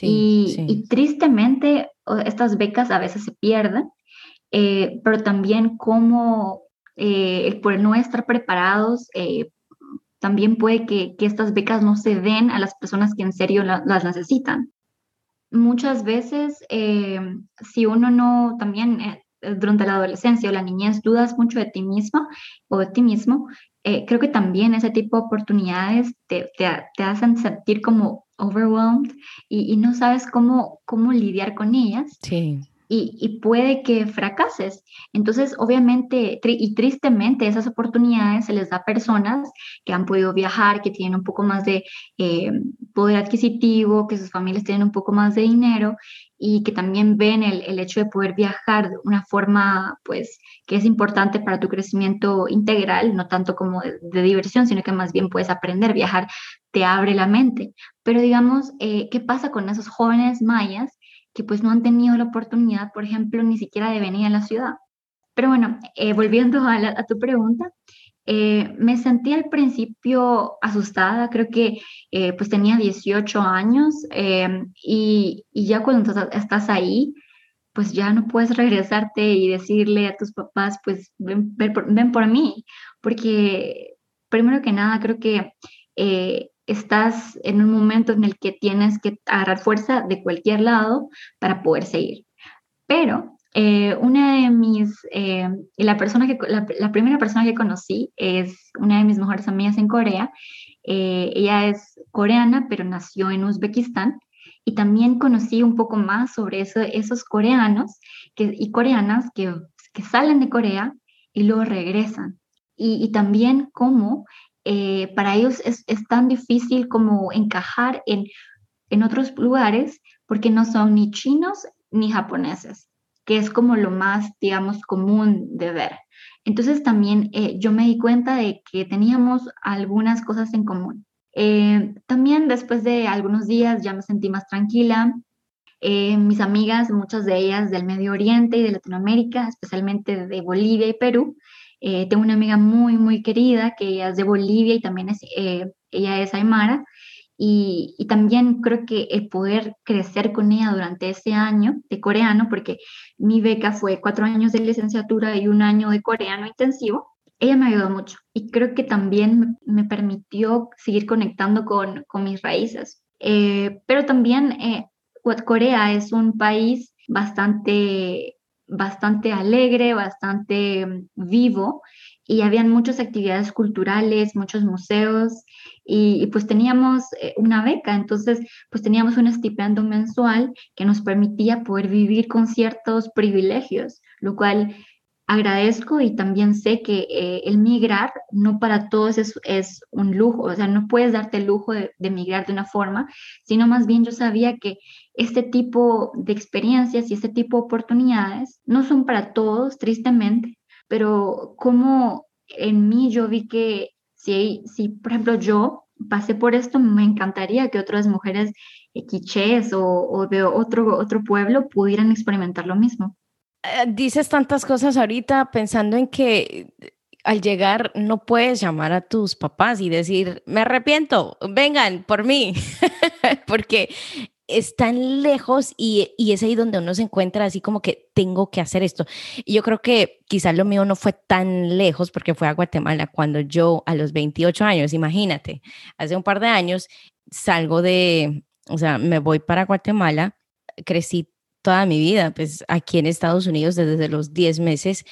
y, tristemente estas becas a veces se pierden, eh, pero también como eh, por no estar preparados también puede que, estas becas no se den a las personas que en serio las necesitan. Muchas veces, eh, si uno no también eh, durante la adolescencia o la niñez dudas mucho de ti misma o de ti mismo, eh, creo que también ese tipo de oportunidades te, te, hacen sentir como overwhelmed y, y, no sabes cómo, cómo lidiar con ellas. Sí. Y, puede que fracases. Entonces, obviamente y tristemente, esas oportunidades se les da a personas que han podido viajar, que tienen un poco más de eh, poder adquisitivo, que sus familias tienen un poco más de dinero y que también ven el, el, hecho de poder viajar de una forma, pues, que es importante para tu crecimiento integral, no tanto como de, diversión, sino que más bien puedes aprender. Viajar te abre la mente. Pero digamos, eh, ¿qué pasa con esos jóvenes mayas que pues no han tenido la oportunidad, por ejemplo, ni siquiera de venir a la ciudad? Pero bueno, eh, volviendo a, tu pregunta, eh, me sentí al principio asustada, creo que eh, pues tenía 18 años y, ya cuando estás ahí, pues ya no puedes regresarte y decirle a tus papás, pues ven, por, mí, porque primero que nada creo que estás en un momento en el que tienes que agarrar fuerza de cualquier lado para poder seguir. Pero eh, una de mis, eh, la, persona que, la, primera persona que conocí es una de mis mejores amigas en Corea. Eh, ella es coreana, pero nació en Uzbekistán. Y también conocí un poco más sobre eso, esos coreanos y coreanas que, salen de Corea y luego regresan. Y también cómo para ellos es, es, tan difícil como encajar en, en otros lugares porque no son ni chinos ni japoneses que es como lo más, digamos, común de ver. Entonces también eh, yo me di cuenta de que teníamos algunas cosas en común. Eh, también después de algunos días ya me sentí más tranquila. Eh, mis amigas, muchas de ellas del Medio Oriente y de Latinoamérica, especialmente de Bolivia y Perú. Tengo una amiga muy, muy querida que ella es de Bolivia y también es, ella es Aymara. Y, y, también creo que el poder crecer con ella durante ese año de coreano, porque mi beca fue cuatro años de licenciatura y un año de coreano intensivo, ella me ayudó mucho y creo que también me, permitió seguir conectando con, con mis raíces. Eh, pero también eh, Corea es un país bastante, bastante alegre, bastante mm, vivo y habían muchas actividades culturales, muchos museos y, pues teníamos eh, una beca, entonces pues teníamos un estipendio mensual que nos permitía poder vivir con ciertos privilegios, lo cual agradezco y también sé que eh, el migrar no para todos es, un lujo, o sea, no puedes darte el lujo de, de migrar de una forma, sino más bien yo sabía que este tipo de experiencias y este tipo de oportunidades no son para todos, tristemente, pero como en mí yo vi que si, si por ejemplo, yo pasé por esto, me encantaría que otras mujeres eh, quichés o, o, de otro, otro pueblo pudieran experimentar lo mismo. Eh, dices tantas cosas ahorita pensando en que al llegar no puedes llamar a tus papás y decir, me arrepiento, vengan por mí, porque están lejos y, y, es ahí donde uno se encuentra así como que tengo que hacer esto. Y yo creo que quizás lo mío no fue tan lejos porque fue a Guatemala cuando yo a los 28 años, imagínate, hace un par de años salgo de, o sea, me voy para Guatemala, crecí toda mi vida, pues aquí en Estados Unidos desde los 10 meses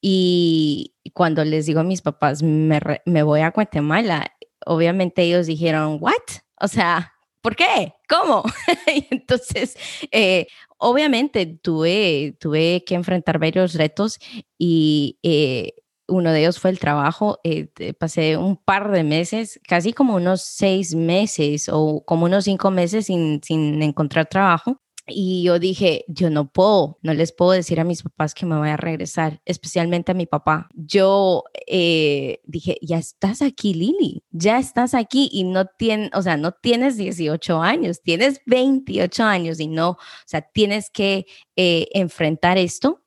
y cuando les digo a mis papás, me, me voy a Guatemala, obviamente ellos dijeron, ¿what? O sea, ¿por qué? ¿Cómo? entonces, eh, obviamente tuve, tuve que enfrentar varios retos y eh, uno de ellos fue el trabajo. Eh, pasé un par de meses, casi como unos seis meses o como unos cinco meses sin, sin encontrar trabajo. Y yo dije, yo no puedo, no les puedo decir a mis papás que me voy a regresar, especialmente a mi papá. Yo eh, dije, ya estás aquí, Lili, ya estás aquí y no tienes, o sea, no tienes 18 años, tienes 28 años y no, o sea, tienes que eh, enfrentar esto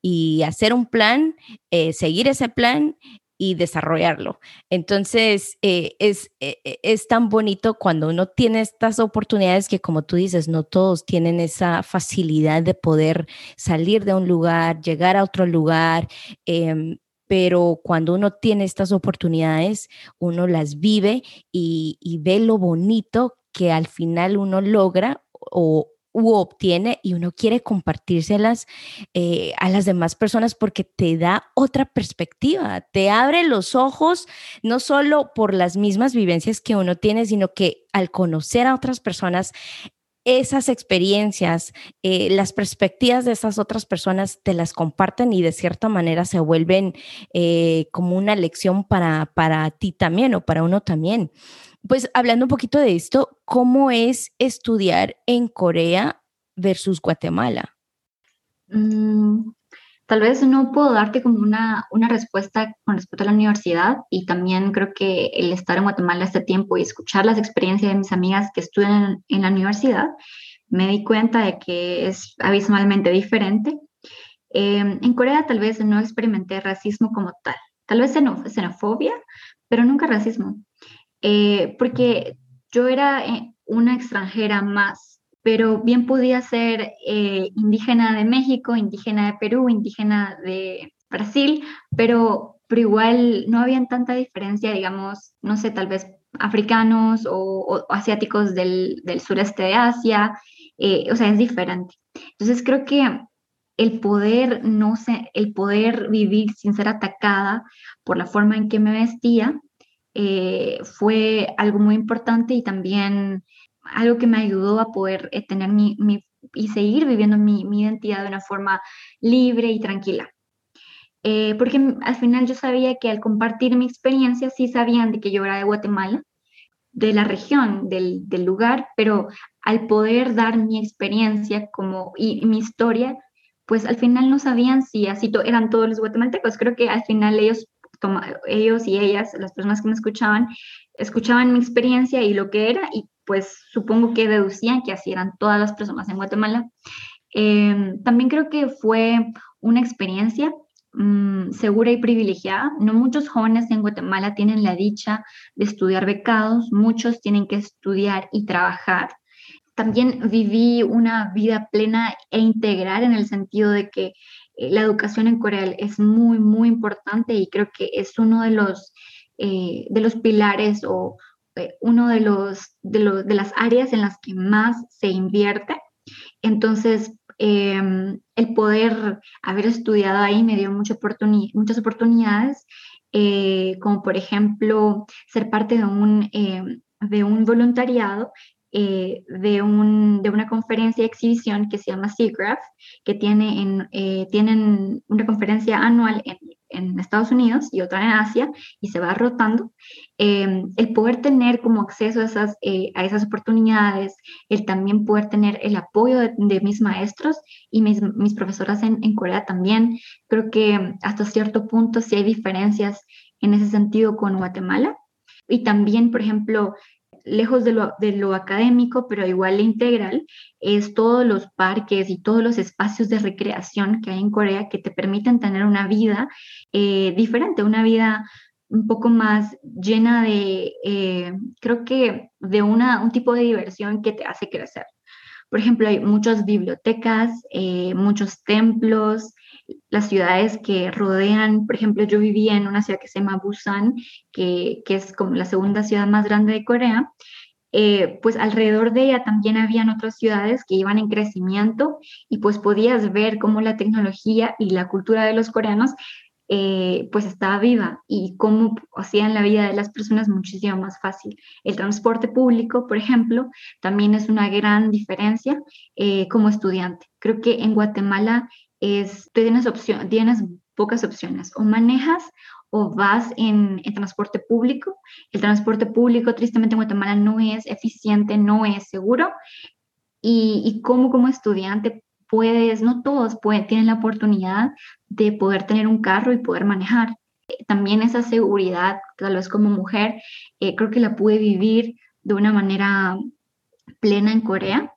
y hacer un plan, eh, seguir ese plan y desarrollarlo. Entonces, eh, es, eh, eh, es tan bonito cuando uno tiene estas oportunidades que, como tú dices, no todos tienen esa facilidad de poder salir de un lugar, llegar a otro lugar. Em, pero cuando uno tiene estas oportunidades, uno las vive y, y ve lo bonito que al final uno logra o, u obtiene y uno quiere compartírselas eh, a las demás personas porque te da otra perspectiva, te abre los ojos no solo por las mismas vivencias que uno tiene, sino que al conocer a otras personas esas experiencias, eh, las perspectivas de esas otras personas te las comparten y de cierta manera se vuelven eh, como una lección para, para ti también o para uno también. Pues hablando un poquito de esto, ¿cómo es estudiar en Corea versus Guatemala? Mm, tal vez no puedo darte como una, una respuesta con respecto a la universidad y también creo que el estar en Guatemala este tiempo y escuchar las experiencias de mis amigas que estudian en la universidad, me di cuenta de que es abismalmente diferente. Em, en Corea tal vez no experimenté racismo como tal, tal vez xenofobia, pero nunca racismo. Eh, porque yo era eh, una extranjera más, pero bien podía ser eh, indígena de México, indígena de Perú, indígena de Brasil, pero, pero igual no había tanta diferencia, digamos, no sé, tal vez africanos o, asiáticos del, del, sureste de Asia, o sea, es diferente. Entonces creo que el poder, no sé, el poder vivir sin ser atacada por la forma en que me vestía, eh, fue algo muy importante y también algo que me ayudó a poder eh, tener mi, y seguir viviendo mi, identidad de una forma libre y tranquila. Eh, porque al final yo sabía que al compartir mi experiencia sí sabían de que yo era de Guatemala, de la región, del, lugar, pero al poder dar mi experiencia como, y, mi historia, pues al final no sabían si así eran todos los guatemaltecos. Creo que al final ellos ellos y ellas, las personas que me escuchaban, escuchaban mi experiencia y lo que era y pues supongo que deducían que así eran todas las personas en Guatemala. Em, también creo que fue una experiencia mm, segura y privilegiada. No muchos jóvenes en Guatemala tienen la dicha de estudiar becados, muchos tienen que estudiar y trabajar. También viví una vida plena e integral en el sentido de que la educación en Corea es muy, muy importante y creo que es uno de los, eh, de los pilares o eh, uno de, los, de, los, de las áreas en las que más se invierte. Entonces, em, el poder haber estudiado ahí me dio mucha muchas oportunidades, como por ejemplo ser parte de un, em, de un voluntariado eh, de, un, de, una conferencia exhibición que se llama SIGGRAPH, que tiene en, eh, tienen una conferencia anual en, en, Estados Unidos y otra en Asia y se va rotando. Eh, el poder tener como acceso a esas, a esas oportunidades, el también poder tener el apoyo de, de mis maestros y mis, mis profesoras en, en, Corea también, creo que hasta cierto punto sí hay diferencias en ese sentido con Guatemala. Y también, por ejemplo, lejos de lo, académico, pero igual integral, es todos los parques y todos los espacios de recreación que hay en Corea que te permiten tener una vida eh, diferente, una vida un poco más llena de, eh, creo que de una, un tipo de diversión que te hace crecer. Por ejemplo, hay muchas bibliotecas, eh, muchos templos, las ciudades que rodean, por ejemplo, yo vivía en una ciudad que se llama Busan, que, que es como la segunda ciudad más grande de Corea, eh, pues alrededor de ella también habían otras ciudades que iban en crecimiento y pues podías ver cómo la tecnología y la cultura de los coreanos eh, pues estaba viva y cómo hacían la vida de las personas muchísimo más fácil. El transporte público, por ejemplo, también es una gran diferencia eh, como estudiante. Creo que en Guatemala es, tienes, opción, tienes pocas opciones, o manejas o vas en, transporte público. El transporte público, tristemente, en Guatemala no es eficiente, no es seguro. Y, y cómo como estudiante puedes, no todos tienen la oportunidad de poder tener un carro y poder manejar. También esa seguridad, tal vez como mujer, eh, creo que la pude vivir de una manera plena en Corea.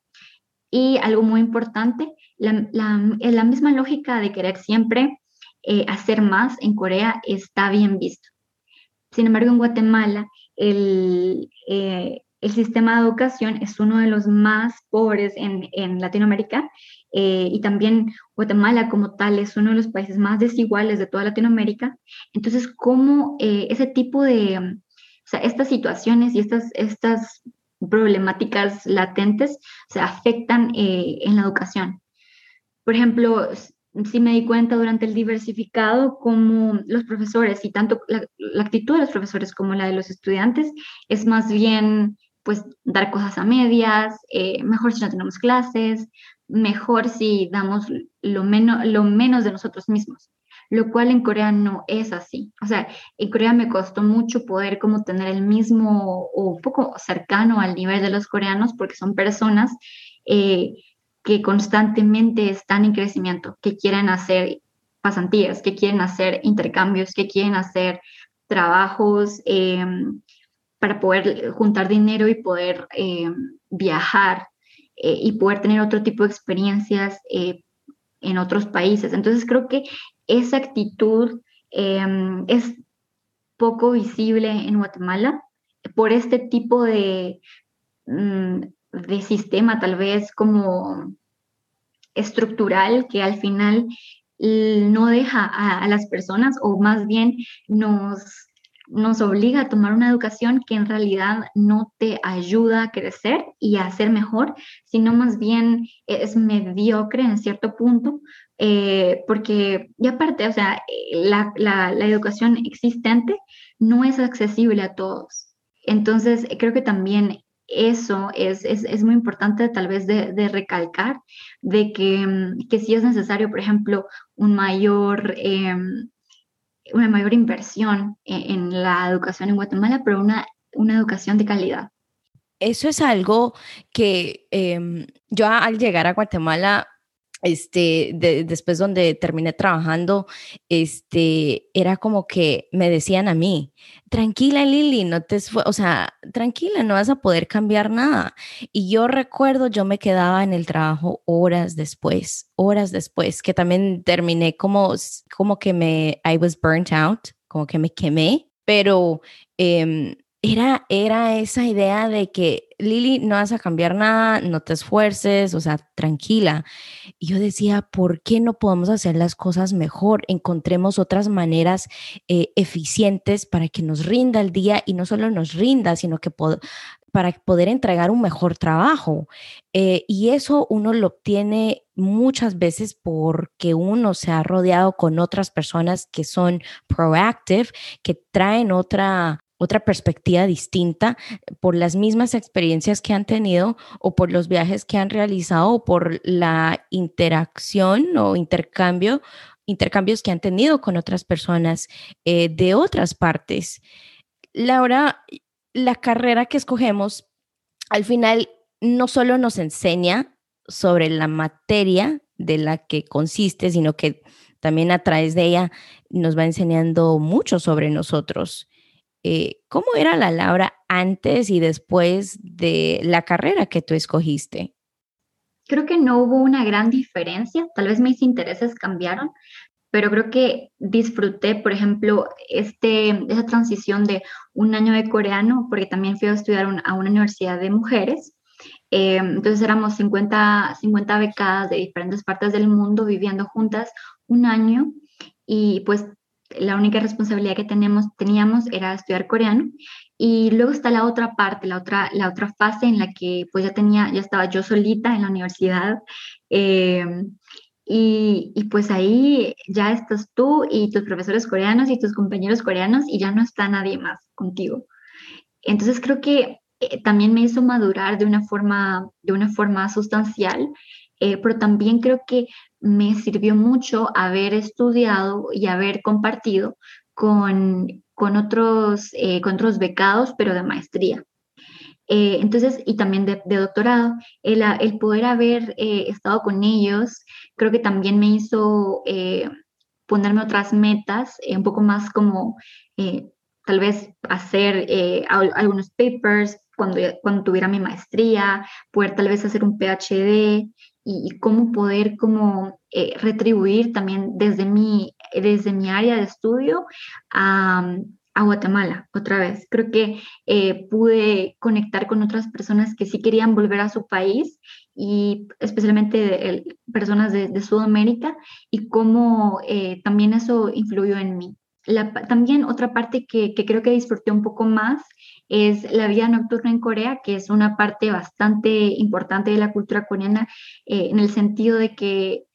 Y algo muy importante la, la, misma lógica de querer siempre eh, hacer más en Corea está bien visto. Sin embargo, en Guatemala, el, eh, el sistema de educación es uno de los más pobres en, en Latinoamérica eh, y también Guatemala como tal es uno de los países más desiguales de toda Latinoamérica. Entonces, ¿cómo ese tipo de, sea, estas situaciones y estas, estas problemáticas latentes se afectan en la educación? Por ejemplo, sí me di cuenta durante el diversificado como los profesores y tanto la, actitud de los profesores como la de los estudiantes es más bien pues dar cosas a medias, eh, mejor si no tenemos clases, mejor si damos lo menos, lo menos de nosotros mismos, lo cual en Corea no es así. O sea, en Corea me costó mucho poder como tener el mismo o un poco cercano al nivel de los coreanos porque son personas eh, que constantemente están en crecimiento, que quieren hacer pasantías, que quieren hacer intercambios, que quieren hacer trabajos em, para poder juntar dinero y poder em, viajar eh, y poder tener otro tipo de experiencias eh, en otros países. Entonces creo que esa actitud em, es poco visible en Guatemala por este tipo de, mm, de sistema tal vez como estructural que al final no deja a, las personas o más bien nos, nos obliga a tomar una educación que en realidad no te ayuda a crecer y a ser mejor, sino más bien es mediocre en cierto punto, eh, porque y aparte, o sea, la, la, educación existente no es accesible a todos. Entonces, creo que también eso es, es, es, muy importante tal vez de, de recalcar, de que, que, sí es necesario, por ejemplo, un mayor, eh, una mayor inversión en, en, la educación en Guatemala, pero una, una educación de calidad. Eso es algo que eh, yo al llegar a Guatemala este, después donde terminé trabajando, este, era como que me decían a mí, tranquila Lili, no te, o sea, tranquila, no vas a poder cambiar nada. Y yo recuerdo, yo me quedaba en el trabajo horas después, horas después, que también terminé como, como que me, I was burnt out, como que me quemé, pero eh, era, era esa idea de que Lili, no vas a cambiar nada, no te esfuerces, o sea, tranquila. Y yo decía, ¿por qué no podemos hacer las cosas mejor? Encontremos otras maneras eh, eficientes para que nos rinda el día y no solo nos rinda, sino que para poder entregar un mejor trabajo. Eh, y eso uno lo obtiene muchas veces porque uno se ha rodeado con otras personas que son proactive, que traen otra otra perspectiva distinta por las mismas experiencias que han tenido o por los viajes que han realizado o por la interacción o intercambio, intercambios que han tenido con otras personas eh, de otras partes. Laura, la carrera que escogemos al final no solo nos enseña sobre la materia de la que consiste, sino que también a través de ella nos va enseñando mucho sobre nosotros. Eh, ¿Cómo era la Laura antes y después de la carrera que tú escogiste? Creo que no hubo una gran diferencia, tal vez mis intereses cambiaron, pero creo que disfruté, por ejemplo, este, esa transición de un año de coreano, porque también fui a estudiar a una universidad de mujeres. Eh, entonces éramos 50, 50 becadas de diferentes partes del mundo viviendo juntas un año y pues la única responsabilidad que tenemos, teníamos era estudiar coreano. Y luego está la otra parte, la otra, la otra fase en la que pues ya tenía, ya estaba yo solita en la universidad. Em, y, y, pues ahí ya estás tú y tus profesores coreanos y tus compañeros coreanos y ya no está nadie más contigo. Entonces creo que eh, también me hizo madurar de una forma, de una forma sustancial, eh, pero también creo que me sirvió mucho haber estudiado y haber compartido con, con, otros, eh, con otros becados, pero de maestría. Eh, entonces, y también de, doctorado, el, el, poder haber eh, estado con ellos, creo que también me hizo ponerme otras metas, un poco más como tal vez hacer algunos papers cuando, cuando tuviera mi maestría, poder tal vez hacer un PhD, y, cómo poder como eh, retribuir también desde mi, desde mi área de estudio a, a Guatemala otra vez. Creo que eh, pude conectar con otras personas que sí querían volver a su país y especialmente personas de, de, Sudamérica y cómo eh, también eso influyó en mí. La, también otra parte que, que, creo que disfruté un poco más es la vida nocturna en Corea, que es una parte bastante importante de la cultura coreana eh, en el sentido de que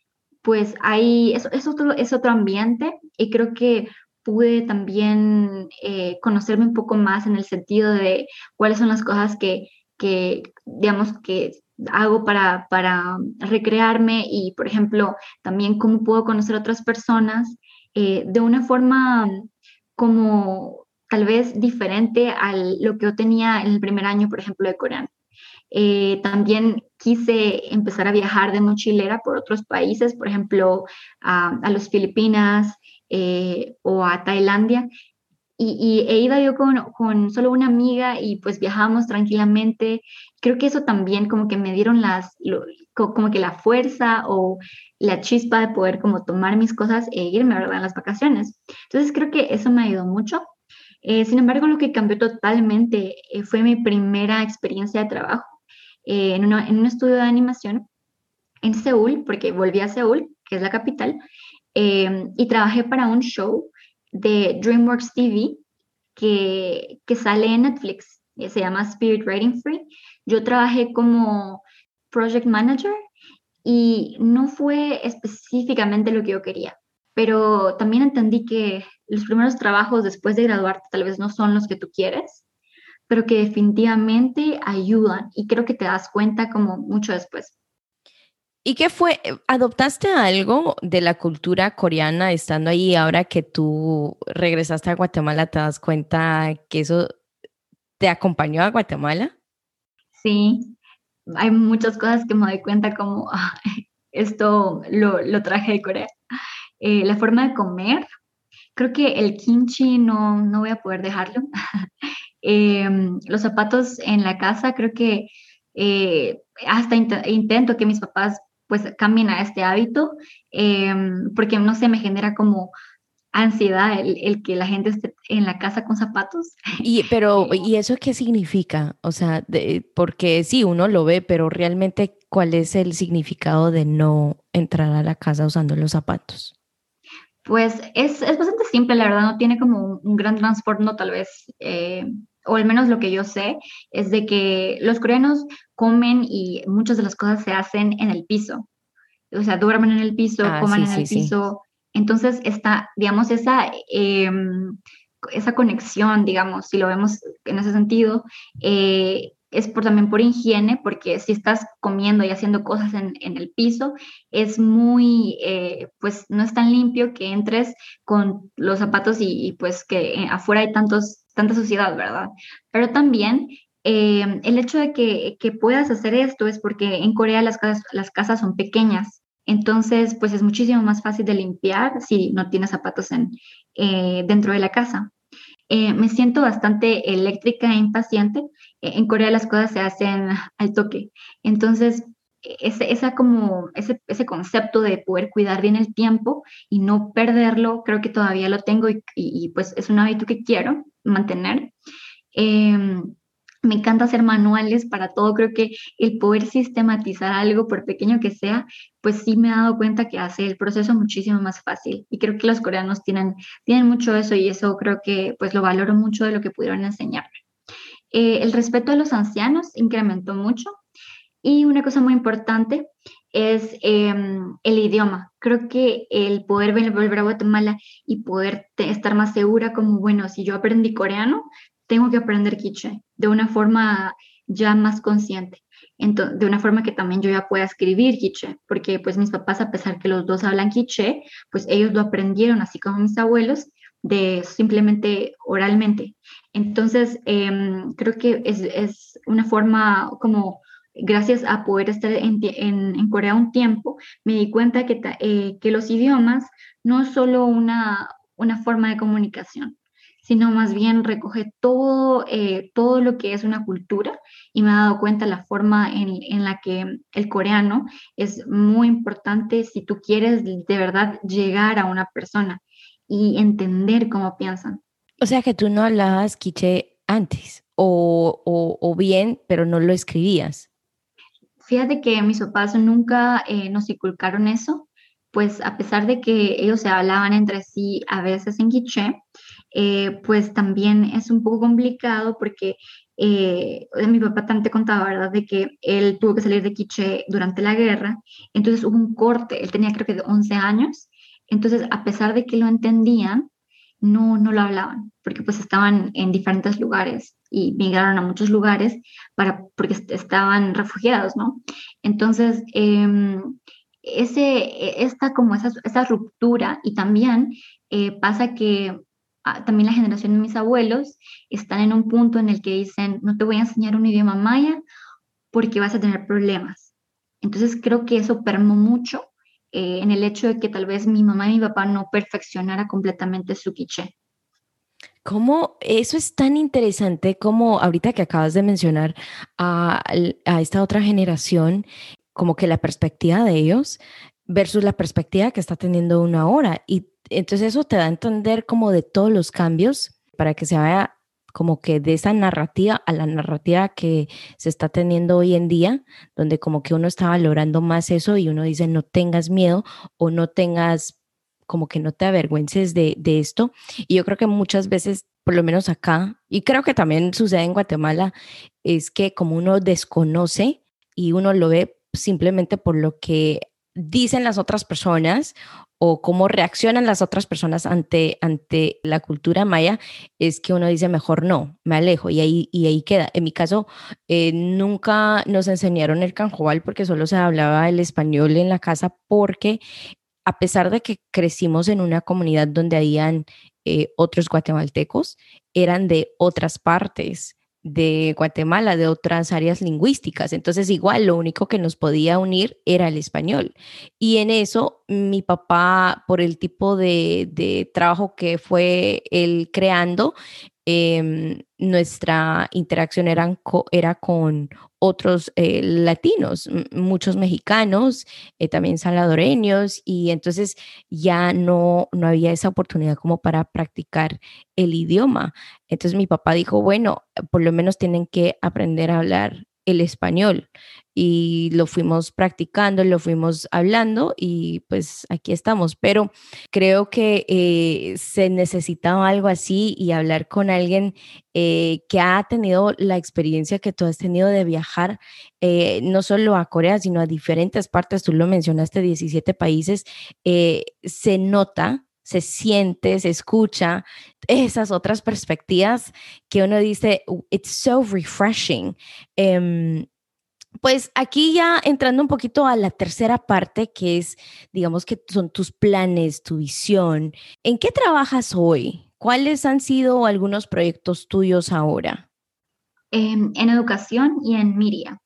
pues hay, es, es, otro, es otro ambiente y creo que pude también eh, conocerme un poco más en el sentido de cuáles son las cosas que, que digamos, que hago para, para recrearme y, por ejemplo, también cómo puedo conocer otras personas eh, de una forma como tal vez diferente a lo que yo tenía en el primer año, por ejemplo, de coreano. Eh, también quise empezar a viajar de mochilera por otros países, por ejemplo, a, a las Filipinas eh, o a Tailandia. Y, y e iba yo con, con, solo una amiga y pues viajamos tranquilamente. Creo que eso también como que me dieron las, como que la fuerza o la chispa de poder como tomar mis cosas e irme, ¿verdad? En las vacaciones. Entonces creo que eso me ayudó mucho. Eh, sin embargo, lo que cambió totalmente fue mi primera experiencia de trabajo. Eh, en, un estudio de animación en Seúl, porque volví a Seúl, que es la capital, eh, y trabajé para un show de DreamWorks TV que, que sale en Netflix, eh, se llama Spirit Writing Free. Yo trabajé como project manager y no fue específicamente lo que yo quería, pero también entendí que los primeros trabajos después de graduarte tal vez no son los que tú quieres pero que definitivamente ayudan y creo que te das cuenta como mucho después. ¿Y qué fue? ¿Adoptaste algo de la cultura coreana estando ahí ahora que tú regresaste a Guatemala? ¿Te das cuenta que eso te acompañó a Guatemala? Sí, hay muchas cosas que me doy cuenta como ah, esto lo, lo, traje de Corea. Eh, la forma de comer, creo que el kimchi no, no voy a poder dejarlo. Em, los zapatos en la casa, creo que eh, hasta intento que mis papás pues cambien a este hábito, em, porque no sé, me genera como ansiedad el, que la gente esté en la casa con zapatos. Y, pero, ¿y eso qué significa? O sea, porque sí, uno lo ve, pero realmente, ¿cuál es el significado de no entrar a la casa usando los zapatos? Pues es, es bastante simple, la verdad, no tiene como un, gran transporte, tal vez eh, o al menos lo que yo sé, es de que los coreanos comen y muchas de las cosas se hacen en el piso. O sea, duermen en el piso, ah, comen en el piso. Entonces está, digamos, esa, em, esa conexión, digamos, si lo vemos en ese sentido, eh, es por, también por higiene, porque si estás comiendo y haciendo cosas en, en el piso, es muy, eh, pues no es tan limpio que entres con los zapatos y, pues que eh, afuera hay tantos tanta suciedad, ¿verdad? Pero también eh, el hecho de que, que, puedas hacer esto es porque en Corea las casas, las casas son pequeñas, entonces pues es muchísimo más fácil de limpiar si no tienes zapatos en, dentro de la casa. Me siento bastante eléctrica e impaciente. En Corea las cosas se hacen al toque, entonces ese, esa como, ese, ese, concepto de poder cuidar bien el tiempo y no perderlo, creo que todavía lo tengo y, y, pues es un hábito que quiero mantener. Em, me encanta hacer manuales para todo. Creo que el poder sistematizar algo, por pequeño que sea, pues sí me he dado cuenta que hace el proceso muchísimo más fácil. Y creo que los coreanos tienen, tienen mucho eso y eso creo que pues lo valoro mucho de lo que pudieron enseñarme. Eh, el respeto a los ancianos incrementó mucho. Y una cosa muy importante es em, el idioma. Creo que el poder volver a Guatemala y poder estar más segura como, bueno, si yo aprendí coreano, tengo que aprender quiche de una forma ya más consciente. De una forma que también yo ya pueda escribir quiche, porque pues mis papás, a pesar que los dos hablan quiche, pues ellos lo aprendieron, así como mis abuelos, de simplemente oralmente. Entonces, em, creo que es, es, una forma como gracias a poder estar en, en, Corea un tiempo, me di cuenta que, eh, que los idiomas no es solo una, una forma de comunicación, sino más bien recoge todo, eh, todo lo que es una cultura y me he dado cuenta la forma en, en, la que el coreano es muy importante si tú quieres de verdad llegar a una persona y entender cómo piensan. O sea que tú no hablabas quiche antes o, o, o bien, pero no lo escribías. Fíjate que mis papás nunca eh, nos inculcaron eso, pues a pesar de que ellos se hablaban entre sí a veces en quiché, eh, pues también es un poco complicado porque eh, mi papá también te contaba, ¿verdad?, de que él tuvo que salir de quiché durante la guerra, entonces hubo un corte, él tenía creo que de 11 años, entonces a pesar de que lo entendían, no, no lo hablaban, porque pues estaban en diferentes lugares y migraron a muchos lugares para, porque estaban refugiados, ¿no? Entonces, em, ese, esta, como esa, esa ruptura y también eh, pasa que ah, también la generación de mis abuelos están en un punto en el que dicen, no te voy a enseñar un idioma maya porque vas a tener problemas. Entonces creo que eso permó mucho eh, en el hecho de que tal vez mi mamá y mi papá no perfeccionara completamente su quiché. ¿Cómo eso es tan interesante como ahorita que acabas de mencionar a, a, esta otra generación, como que la perspectiva de ellos versus la perspectiva que está teniendo uno ahora? Y entonces eso te da a entender como de todos los cambios para que se vaya como que de esa narrativa a la narrativa que se está teniendo hoy en día, donde como que uno está valorando más eso y uno dice no tengas miedo o no tengas como que no te avergüences de, de esto. Y yo creo que muchas veces, por lo menos acá, y creo que también sucede en Guatemala, es que como uno desconoce y uno lo ve simplemente por lo que dicen las otras personas o cómo reaccionan las otras personas ante, ante la cultura maya, es que uno dice, mejor no, me alejo y ahí, y ahí queda. En mi caso, eh, nunca nos enseñaron el canjobal porque solo se hablaba el español en la casa porque a pesar de que crecimos en una comunidad donde habían eh, otros guatemaltecos, eran de otras partes de Guatemala, de otras áreas lingüísticas. Entonces, igual, lo único que nos podía unir era el español. Y en eso, mi papá, por el tipo de, de trabajo que fue él creando, Em, nuestra interacción era con otros eh, latinos, muchos mexicanos, eh, también salvadoreños, y entonces ya no, no había esa oportunidad como para practicar el idioma. Entonces mi papá dijo, bueno, por lo menos tienen que aprender a hablar el español y lo fuimos practicando, lo fuimos hablando y pues aquí estamos. Pero creo que eh, se necesitaba algo así y hablar con alguien eh, que ha tenido la experiencia que tú has tenido de viajar eh, no solo a Corea, sino a diferentes partes, tú lo mencionaste, 17 países, se nota se siente, se escucha esas otras perspectivas que uno dice, it's so refreshing. Em, pues aquí ya entrando un poquito a la tercera parte, que es, digamos que son tus planes, tu visión. ¿En qué trabajas hoy? ¿Cuáles han sido algunos proyectos tuyos ahora? en educación y en media,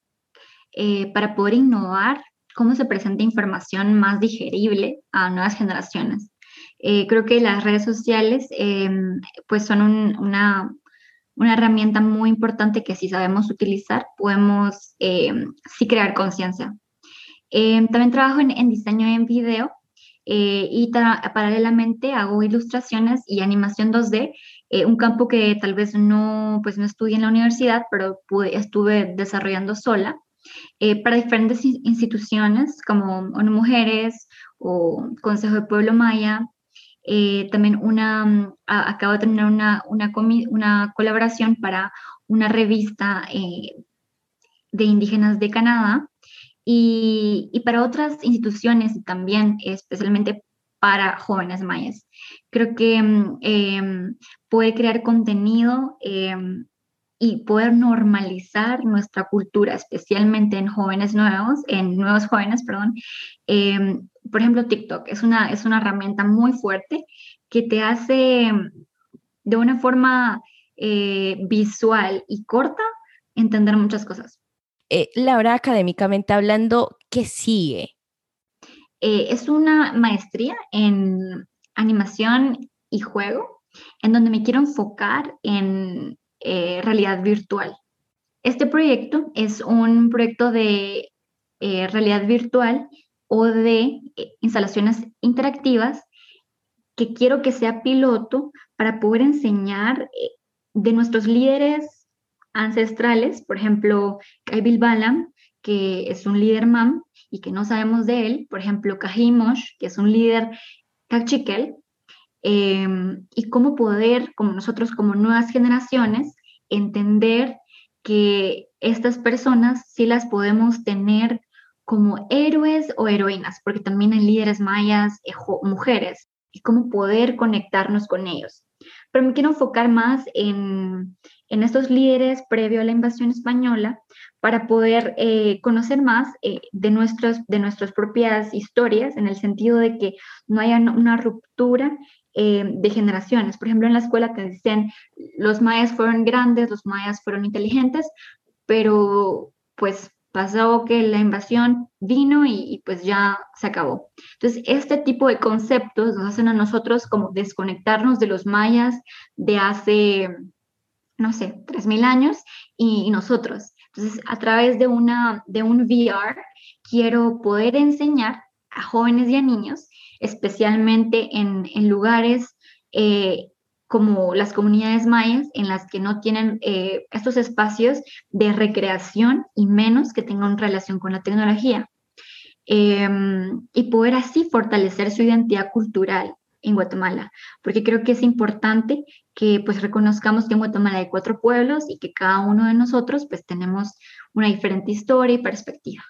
eh, para poder innovar cómo se presenta información más digerible a nuevas generaciones. Eh, creo que las redes sociales em, pues son una, una, herramienta muy importante que si sabemos utilizar podemos em, sí crear conciencia. Em, también trabajo en, diseño en video eh, y paralelamente hago ilustraciones y animación 2D, eh, un campo que tal vez no, pues no estudié en la universidad, pero estuve desarrollando sola. para diferentes instituciones como ONU Mujeres o Consejo de Pueblo Maya, eh, también una, mm, acabo de terminar una, una, una colaboración para una revista eh, de indígenas de Canadá y, y, para otras instituciones también especialmente para jóvenes mayas. Creo que em, puede crear contenido em, y poder normalizar nuestra cultura, especialmente en jóvenes nuevos, en nuevos jóvenes, perdón, em, por ejemplo, TikTok es una, es una herramienta muy fuerte que te hace de una forma eh, visual y corta entender muchas cosas. Eh, Laura, académicamente hablando, ¿qué sigue? Eh, es una maestría en animación y juego, en donde me quiero enfocar en realidad virtual. Este proyecto es un proyecto de realidad virtual o de eh, instalaciones interactivas que quiero que sea piloto para poder enseñar eh, de nuestros líderes ancestrales, por ejemplo, Kaibil Balam, que es un líder MAM y que no sabemos de él, por ejemplo, Kahimosh, que es un líder Kachikel, em, y cómo poder, como nosotros, como nuevas generaciones, entender que estas personas sí las podemos tener como héroes o heroínas, porque también hay líderes mayas, eh, mujeres, y cómo poder conectarnos con ellos. Pero me quiero enfocar más en, en estos líderes previo a la invasión española para poder eh, conocer más eh, de, nuestros, de nuestras propias historias, en el sentido de que no haya una ruptura de generaciones. Por ejemplo, en la escuela te dicen, los mayas fueron grandes, los mayas fueron inteligentes, pero pues pasó que la invasión vino y, pues ya se acabó. Entonces, este tipo de conceptos nos hacen a nosotros como desconectarnos de los mayas de hace, no sé, 3.000 años y, nosotros. Entonces, a través de, una, de un VR, quiero poder enseñar a jóvenes y a niños, especialmente en, en lugares eh, como las comunidades mayas en las que no tienen eh, estos espacios de recreación y menos que tengan relación con la tecnología. Em, y poder así fortalecer su identidad cultural en Guatemala, porque creo que es importante que pues reconozcamos que en Guatemala hay cuatro pueblos y que cada uno de nosotros pues tenemos una diferente historia y perspectiva.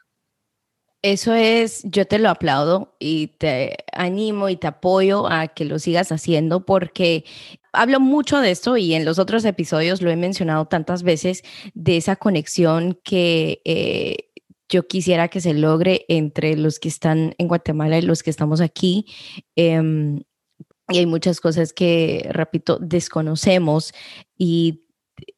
Eso es, yo te lo aplaudo y te animo y te apoyo a que lo sigas haciendo porque hablo mucho de esto y en los otros episodios lo he mencionado tantas veces de esa conexión que eh, yo quisiera que se logre entre los que están en Guatemala y los que estamos aquí. Em, y hay muchas cosas que, repito, desconocemos y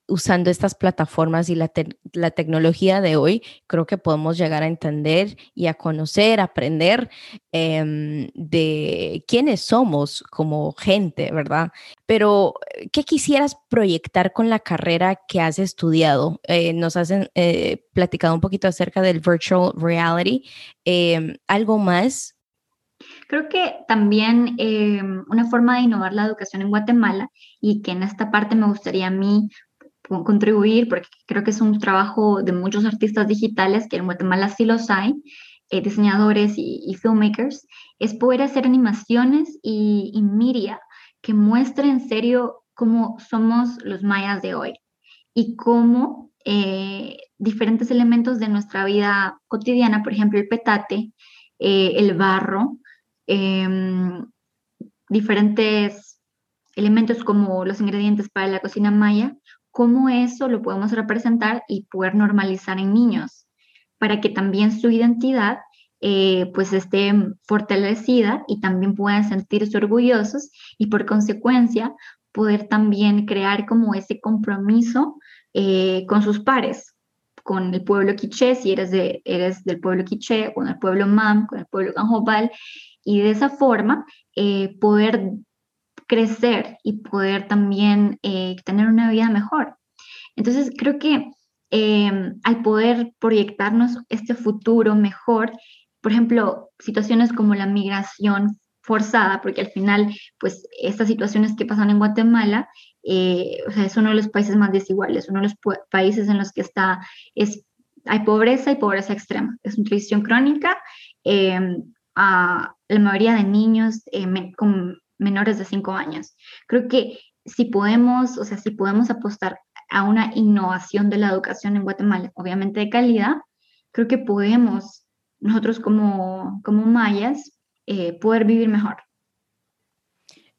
usando estas plataformas y la, tecnología de hoy, creo que podemos llegar a entender y a conocer, aprender em, de quiénes somos como gente, ¿verdad? Pero, ¿qué quisieras proyectar con la carrera que has estudiado? Eh, nos has eh, platicado un poquito acerca del virtual reality. Em, ¿Algo más Creo que también em, una forma de innovar la educación en Guatemala y que en esta parte me gustaría a mí contribuir, porque creo que es un trabajo de muchos artistas digitales, que en Guatemala sí los hay, eh, diseñadores y, filmmakers, es poder hacer animaciones y, y media que muestren en serio cómo somos los mayas de hoy y cómo eh, diferentes elementos de nuestra vida cotidiana, por ejemplo, el petate, eh, el barro, em, diferentes elementos como los ingredientes para la cocina maya, cómo eso lo podemos representar y poder normalizar en niños, para que también su identidad eh, pues esté fortalecida y también puedan sentirse orgullosos y por consecuencia poder también crear como ese compromiso eh, con sus pares, con el pueblo quiché, si eres, de, eres del pueblo quiché, con el pueblo mam, con el pueblo canjobal, y de esa forma eh, poder crecer y poder también eh, tener una vida mejor. Entonces, creo que eh, al poder proyectarnos este futuro mejor, por ejemplo, situaciones como la migración forzada, porque al final, pues estas situaciones que pasan en Guatemala, eh, o sea, es uno de los países más desiguales, uno de los países en los que está, es, hay pobreza y pobreza extrema, es nutrición crónica, a la mayoría de niños con menores de 5 años. Creo que si podemos, o sea, si podemos apostar a una innovación de la educación en Guatemala, obviamente de calidad, creo que podemos nosotros como, como mayas eh, poder vivir mejor.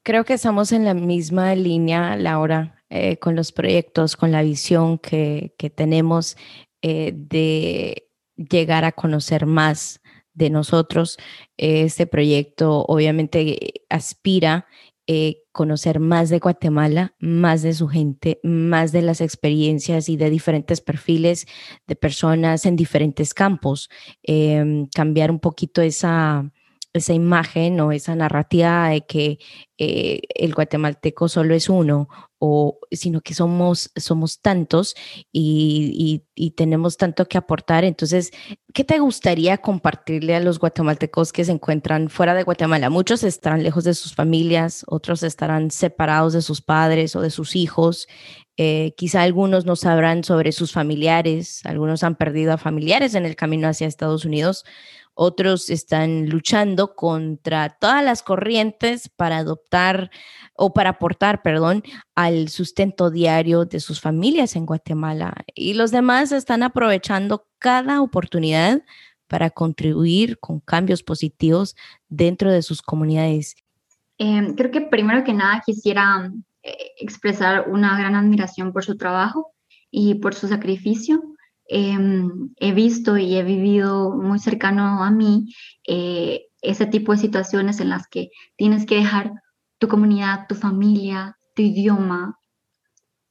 Creo que estamos en la misma línea, Laura, eh, con los proyectos, con la visión que, que tenemos eh, de llegar a conocer más de nosotros. Este proyecto obviamente aspira eh, conocer más de Guatemala, más de su gente, más de las experiencias y de diferentes perfiles de personas en diferentes campos, em, cambiar un poquito esa, esa imagen o esa narrativa de que eh, el guatemalteco solo es uno, o, sino que somos, somos tantos y, tenemos tanto que aportar. Entonces, ¿qué te gustaría compartirle a los guatemaltecos que se encuentran fuera de Guatemala? Muchos estarán lejos de sus familias, otros estarán separados de sus padres o de sus hijos. Eh, quizá algunos no sabrán sobre sus familiares, algunos han perdido a familiares en el camino hacia Estados Unidos otros están luchando contra todas las corrientes para adoptar o para aportar, perdón, al sustento diario de sus familias en Guatemala. Y los demás están aprovechando cada oportunidad para contribuir con cambios positivos dentro de sus comunidades. Em, creo que primero que nada quisiera expresar una gran admiración por su trabajo y por su sacrificio. Em, he visto y he vivido muy cercano a mí eh, ese tipo de situaciones en las que tienes que dejar tu comunidad, tu familia, tu idioma,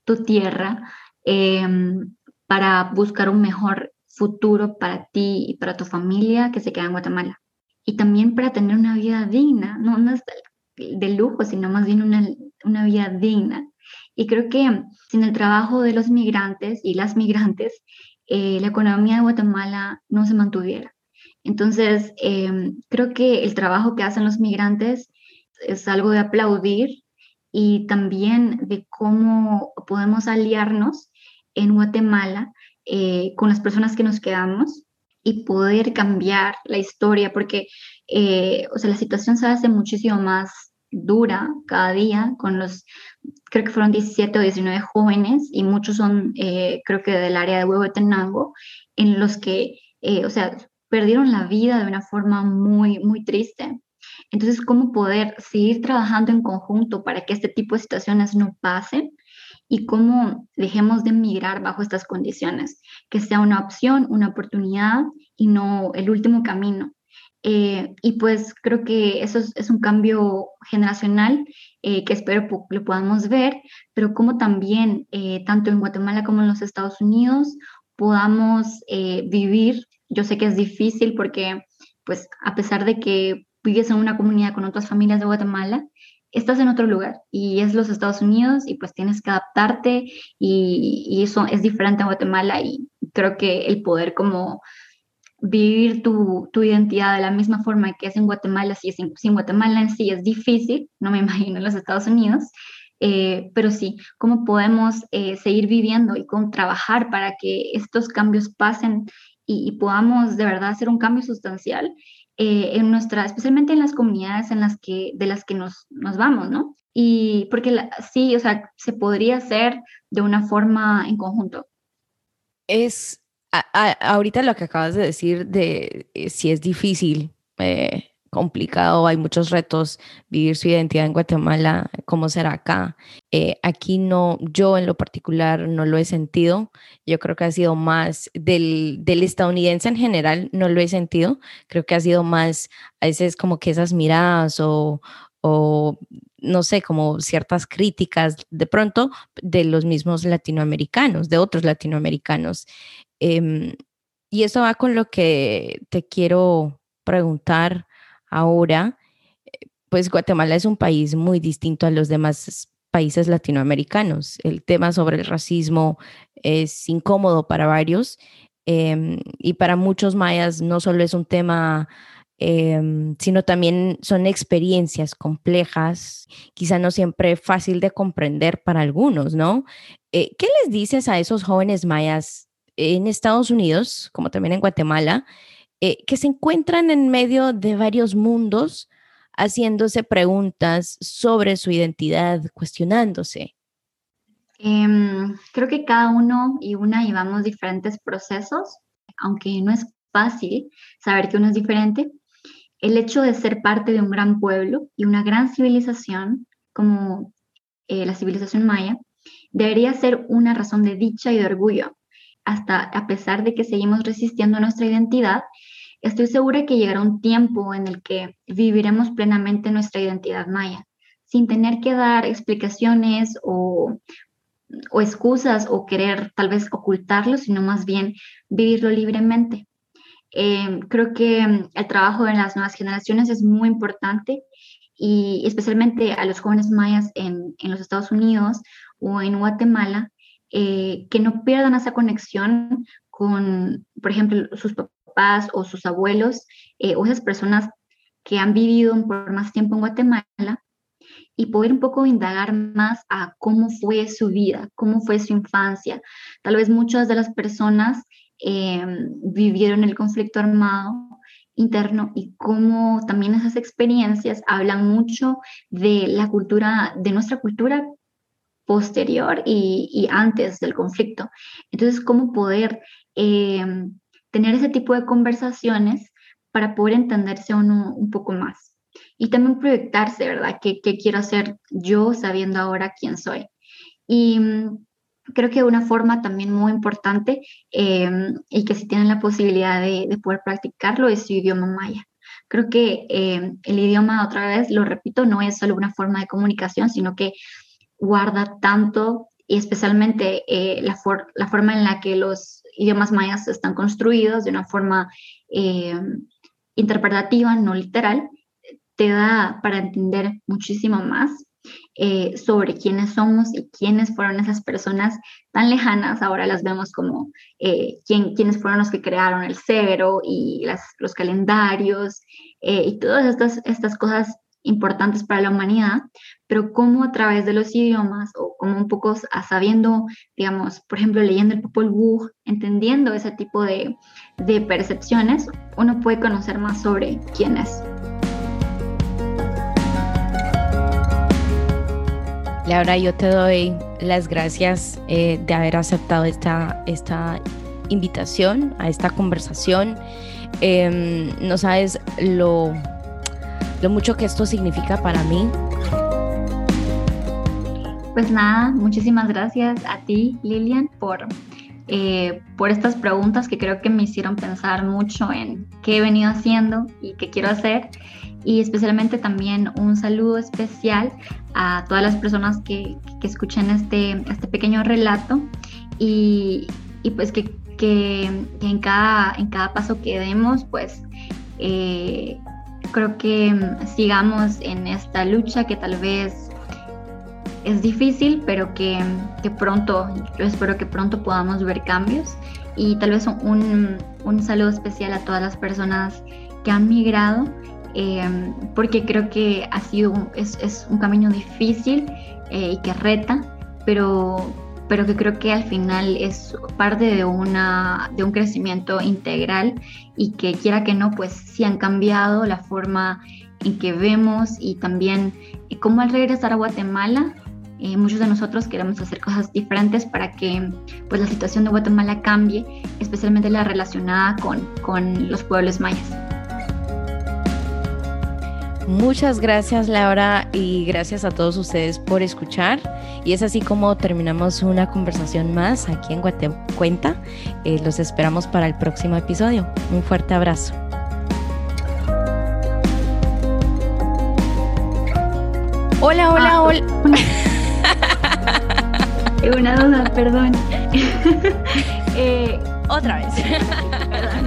tu tierra, em, para buscar un mejor futuro para ti y para tu familia que se queda en Guatemala. Y también para tener una vida digna, no, no es de lujo, sino más bien una, una vida digna. Y creo que sin el trabajo de los migrantes y las migrantes, eh, la economía de Guatemala no se mantuviera. Entonces, em, creo que el trabajo que hacen los migrantes es algo de aplaudir y también de cómo podemos aliarnos en Guatemala eh, con las personas que nos quedamos y poder cambiar la historia, porque eh, o sea, la situación se hace muchísimo más dura cada día con los, creo que fueron 17 o 19 jóvenes y muchos son, eh, creo que del área de Huehuetenango, en los que, o sea, perdieron la vida de una forma muy, muy triste. Entonces, ¿cómo poder seguir trabajando en conjunto para que este tipo de situaciones no pasen? Y cómo dejemos de migrar bajo estas condiciones, que sea una opción, una oportunidad y no el último camino. Eh, y pues creo que eso es, un cambio generacional eh, que espero lo podamos ver, pero como también, eh, tanto en Guatemala como en los Estados Unidos, podamos vivir. Yo sé que es difícil porque, pues, a pesar de que vives en una comunidad con otras familias de Guatemala, estás en otro lugar y es los Estados Unidos y pues tienes que adaptarte y, eso es diferente a Guatemala y creo que el poder como vivir tu, identidad de la misma forma que es en Guatemala, si es en, Guatemala en sí es difícil, no me imagino en los Estados Unidos, eh, pero sí, cómo podemos eh, seguir viviendo y cómo trabajar para que estos cambios pasen y, podamos de verdad hacer un cambio sustancial eh, en nuestra, especialmente en las comunidades en las que, de las que nos, nos vamos, ¿no? Y porque sí, o sea, se podría hacer de una forma en conjunto. Es, ahorita lo que acabas de decir de eh, si es difícil, eh, complicado, hay muchos retos, vivir su identidad en Guatemala, cómo será acá. Eh, aquí no, yo en lo particular no lo he sentido, yo creo que ha sido más del, del estadounidense en general, no lo he sentido, creo que ha sido más a veces como que esas miradas o, o no sé, como ciertas críticas de pronto de los mismos latinoamericanos, de otros latinoamericanos. Em, y eso va con lo que te quiero preguntar Ahora, pues Guatemala es un país muy distinto a los demás países latinoamericanos. El tema sobre el racismo es incómodo para varios em, y para muchos mayas no solo es un tema, em, sino también son experiencias complejas, quizá no siempre fácil de comprender para algunos, ¿no? Eh, ¿Qué les dices a esos jóvenes mayas en Estados Unidos, como también en Guatemala, eh, que se encuentran en medio de varios mundos haciéndose preguntas sobre su identidad, cuestionándose? Em, creo que cada uno y una llevamos diferentes procesos, aunque no es fácil saber que uno es diferente. El hecho de ser parte de un gran pueblo y una gran civilización como eh, la civilización maya debería ser una razón de dicha y de orgullo, hasta a pesar de que seguimos resistiendo nuestra identidad, estoy segura que llegará un tiempo en el que viviremos plenamente nuestra identidad maya, sin tener que dar explicaciones o, excusas o querer tal vez ocultarlo, sino más bien vivirlo libremente. Eh, creo que el trabajo de las nuevas generaciones es muy importante y especialmente a los jóvenes mayas en, los Estados Unidos o en Guatemala, eh, que no pierdan esa conexión con, por ejemplo, sus papás o sus abuelos eh, o esas personas que han vivido por más tiempo en Guatemala y poder un poco indagar más a cómo fue su vida, cómo fue su infancia. Tal vez muchas de las personas em, vivieron el conflicto armado interno y cómo también esas experiencias hablan mucho de la cultura, de nuestra cultura posterior y, antes del conflicto. Entonces, cómo poder em, tener ese tipo de conversaciones para poder entenderse uno un poco más. y también proyectarse, ¿verdad? ¿Qué, qué quiero hacer yo sabiendo ahora quién soy? Y mm, creo que una forma también muy importante em, y que si tienen la posibilidad de, de, poder practicarlo es su idioma maya. Creo que em, el idioma, otra vez, lo repito, no es solo una forma de comunicación, sino que guarda tanto y especialmente eh, la, forma en la que los idiomas mayas están construidos de una forma em, interpretativa, no literal, te da para entender muchísimo más eh, sobre quiénes somos y quiénes fueron esas personas tan lejanas, ahora las vemos como eh, quién, quiénes fueron los que crearon el cero y las, los calendarios eh, y todas estas, estas cosas importantes para la humanidad, pero cómo a través de los idiomas o como un poco sabiendo, digamos, por ejemplo, leyendo el Popol Vuh, entendiendo ese tipo de, de percepciones, uno puede conocer más sobre quién es. Laura, yo te doy las gracias eh, de haber aceptado esta, esta invitación a esta conversación. Em, no sabes lo, lo mucho que esto significa para mí. Pues nada, muchísimas gracias a ti, Lilian, por, eh, por estas preguntas que creo que me hicieron pensar mucho en qué he venido haciendo y qué quiero hacer y especialmente también un saludo especial a todas las personas que, que escuchan este, este pequeño relato y, y pues que, que, en, cada, en cada paso que demos pues eh, creo que sigamos en esta lucha que tal vez es difícil, pero que, que, pronto, yo espero que pronto podamos ver cambios. Y tal vez un, un saludo especial a todas las personas que han migrado Em, porque creo que ha sido es, es un camino difícil eh, y que reta, pero, pero que creo que al final es parte de, una, de un crecimiento integral y que quiera que no, pues sí han cambiado la forma en que vemos y también eh, cómo al regresar a Guatemala eh, muchos de nosotros queremos hacer cosas diferentes para que pues, la situación de Guatemala cambie, especialmente la relacionada con, con los pueblos mayas. Muchas gracias Laura y gracias a todos ustedes por escuchar. Y es así como terminamos una conversación más aquí en Guatecuenta. Eh, los esperamos para el próximo episodio. Un fuerte abrazo. Hola, hola, ah, hola. Una duda, perdón. eh, Otra vez.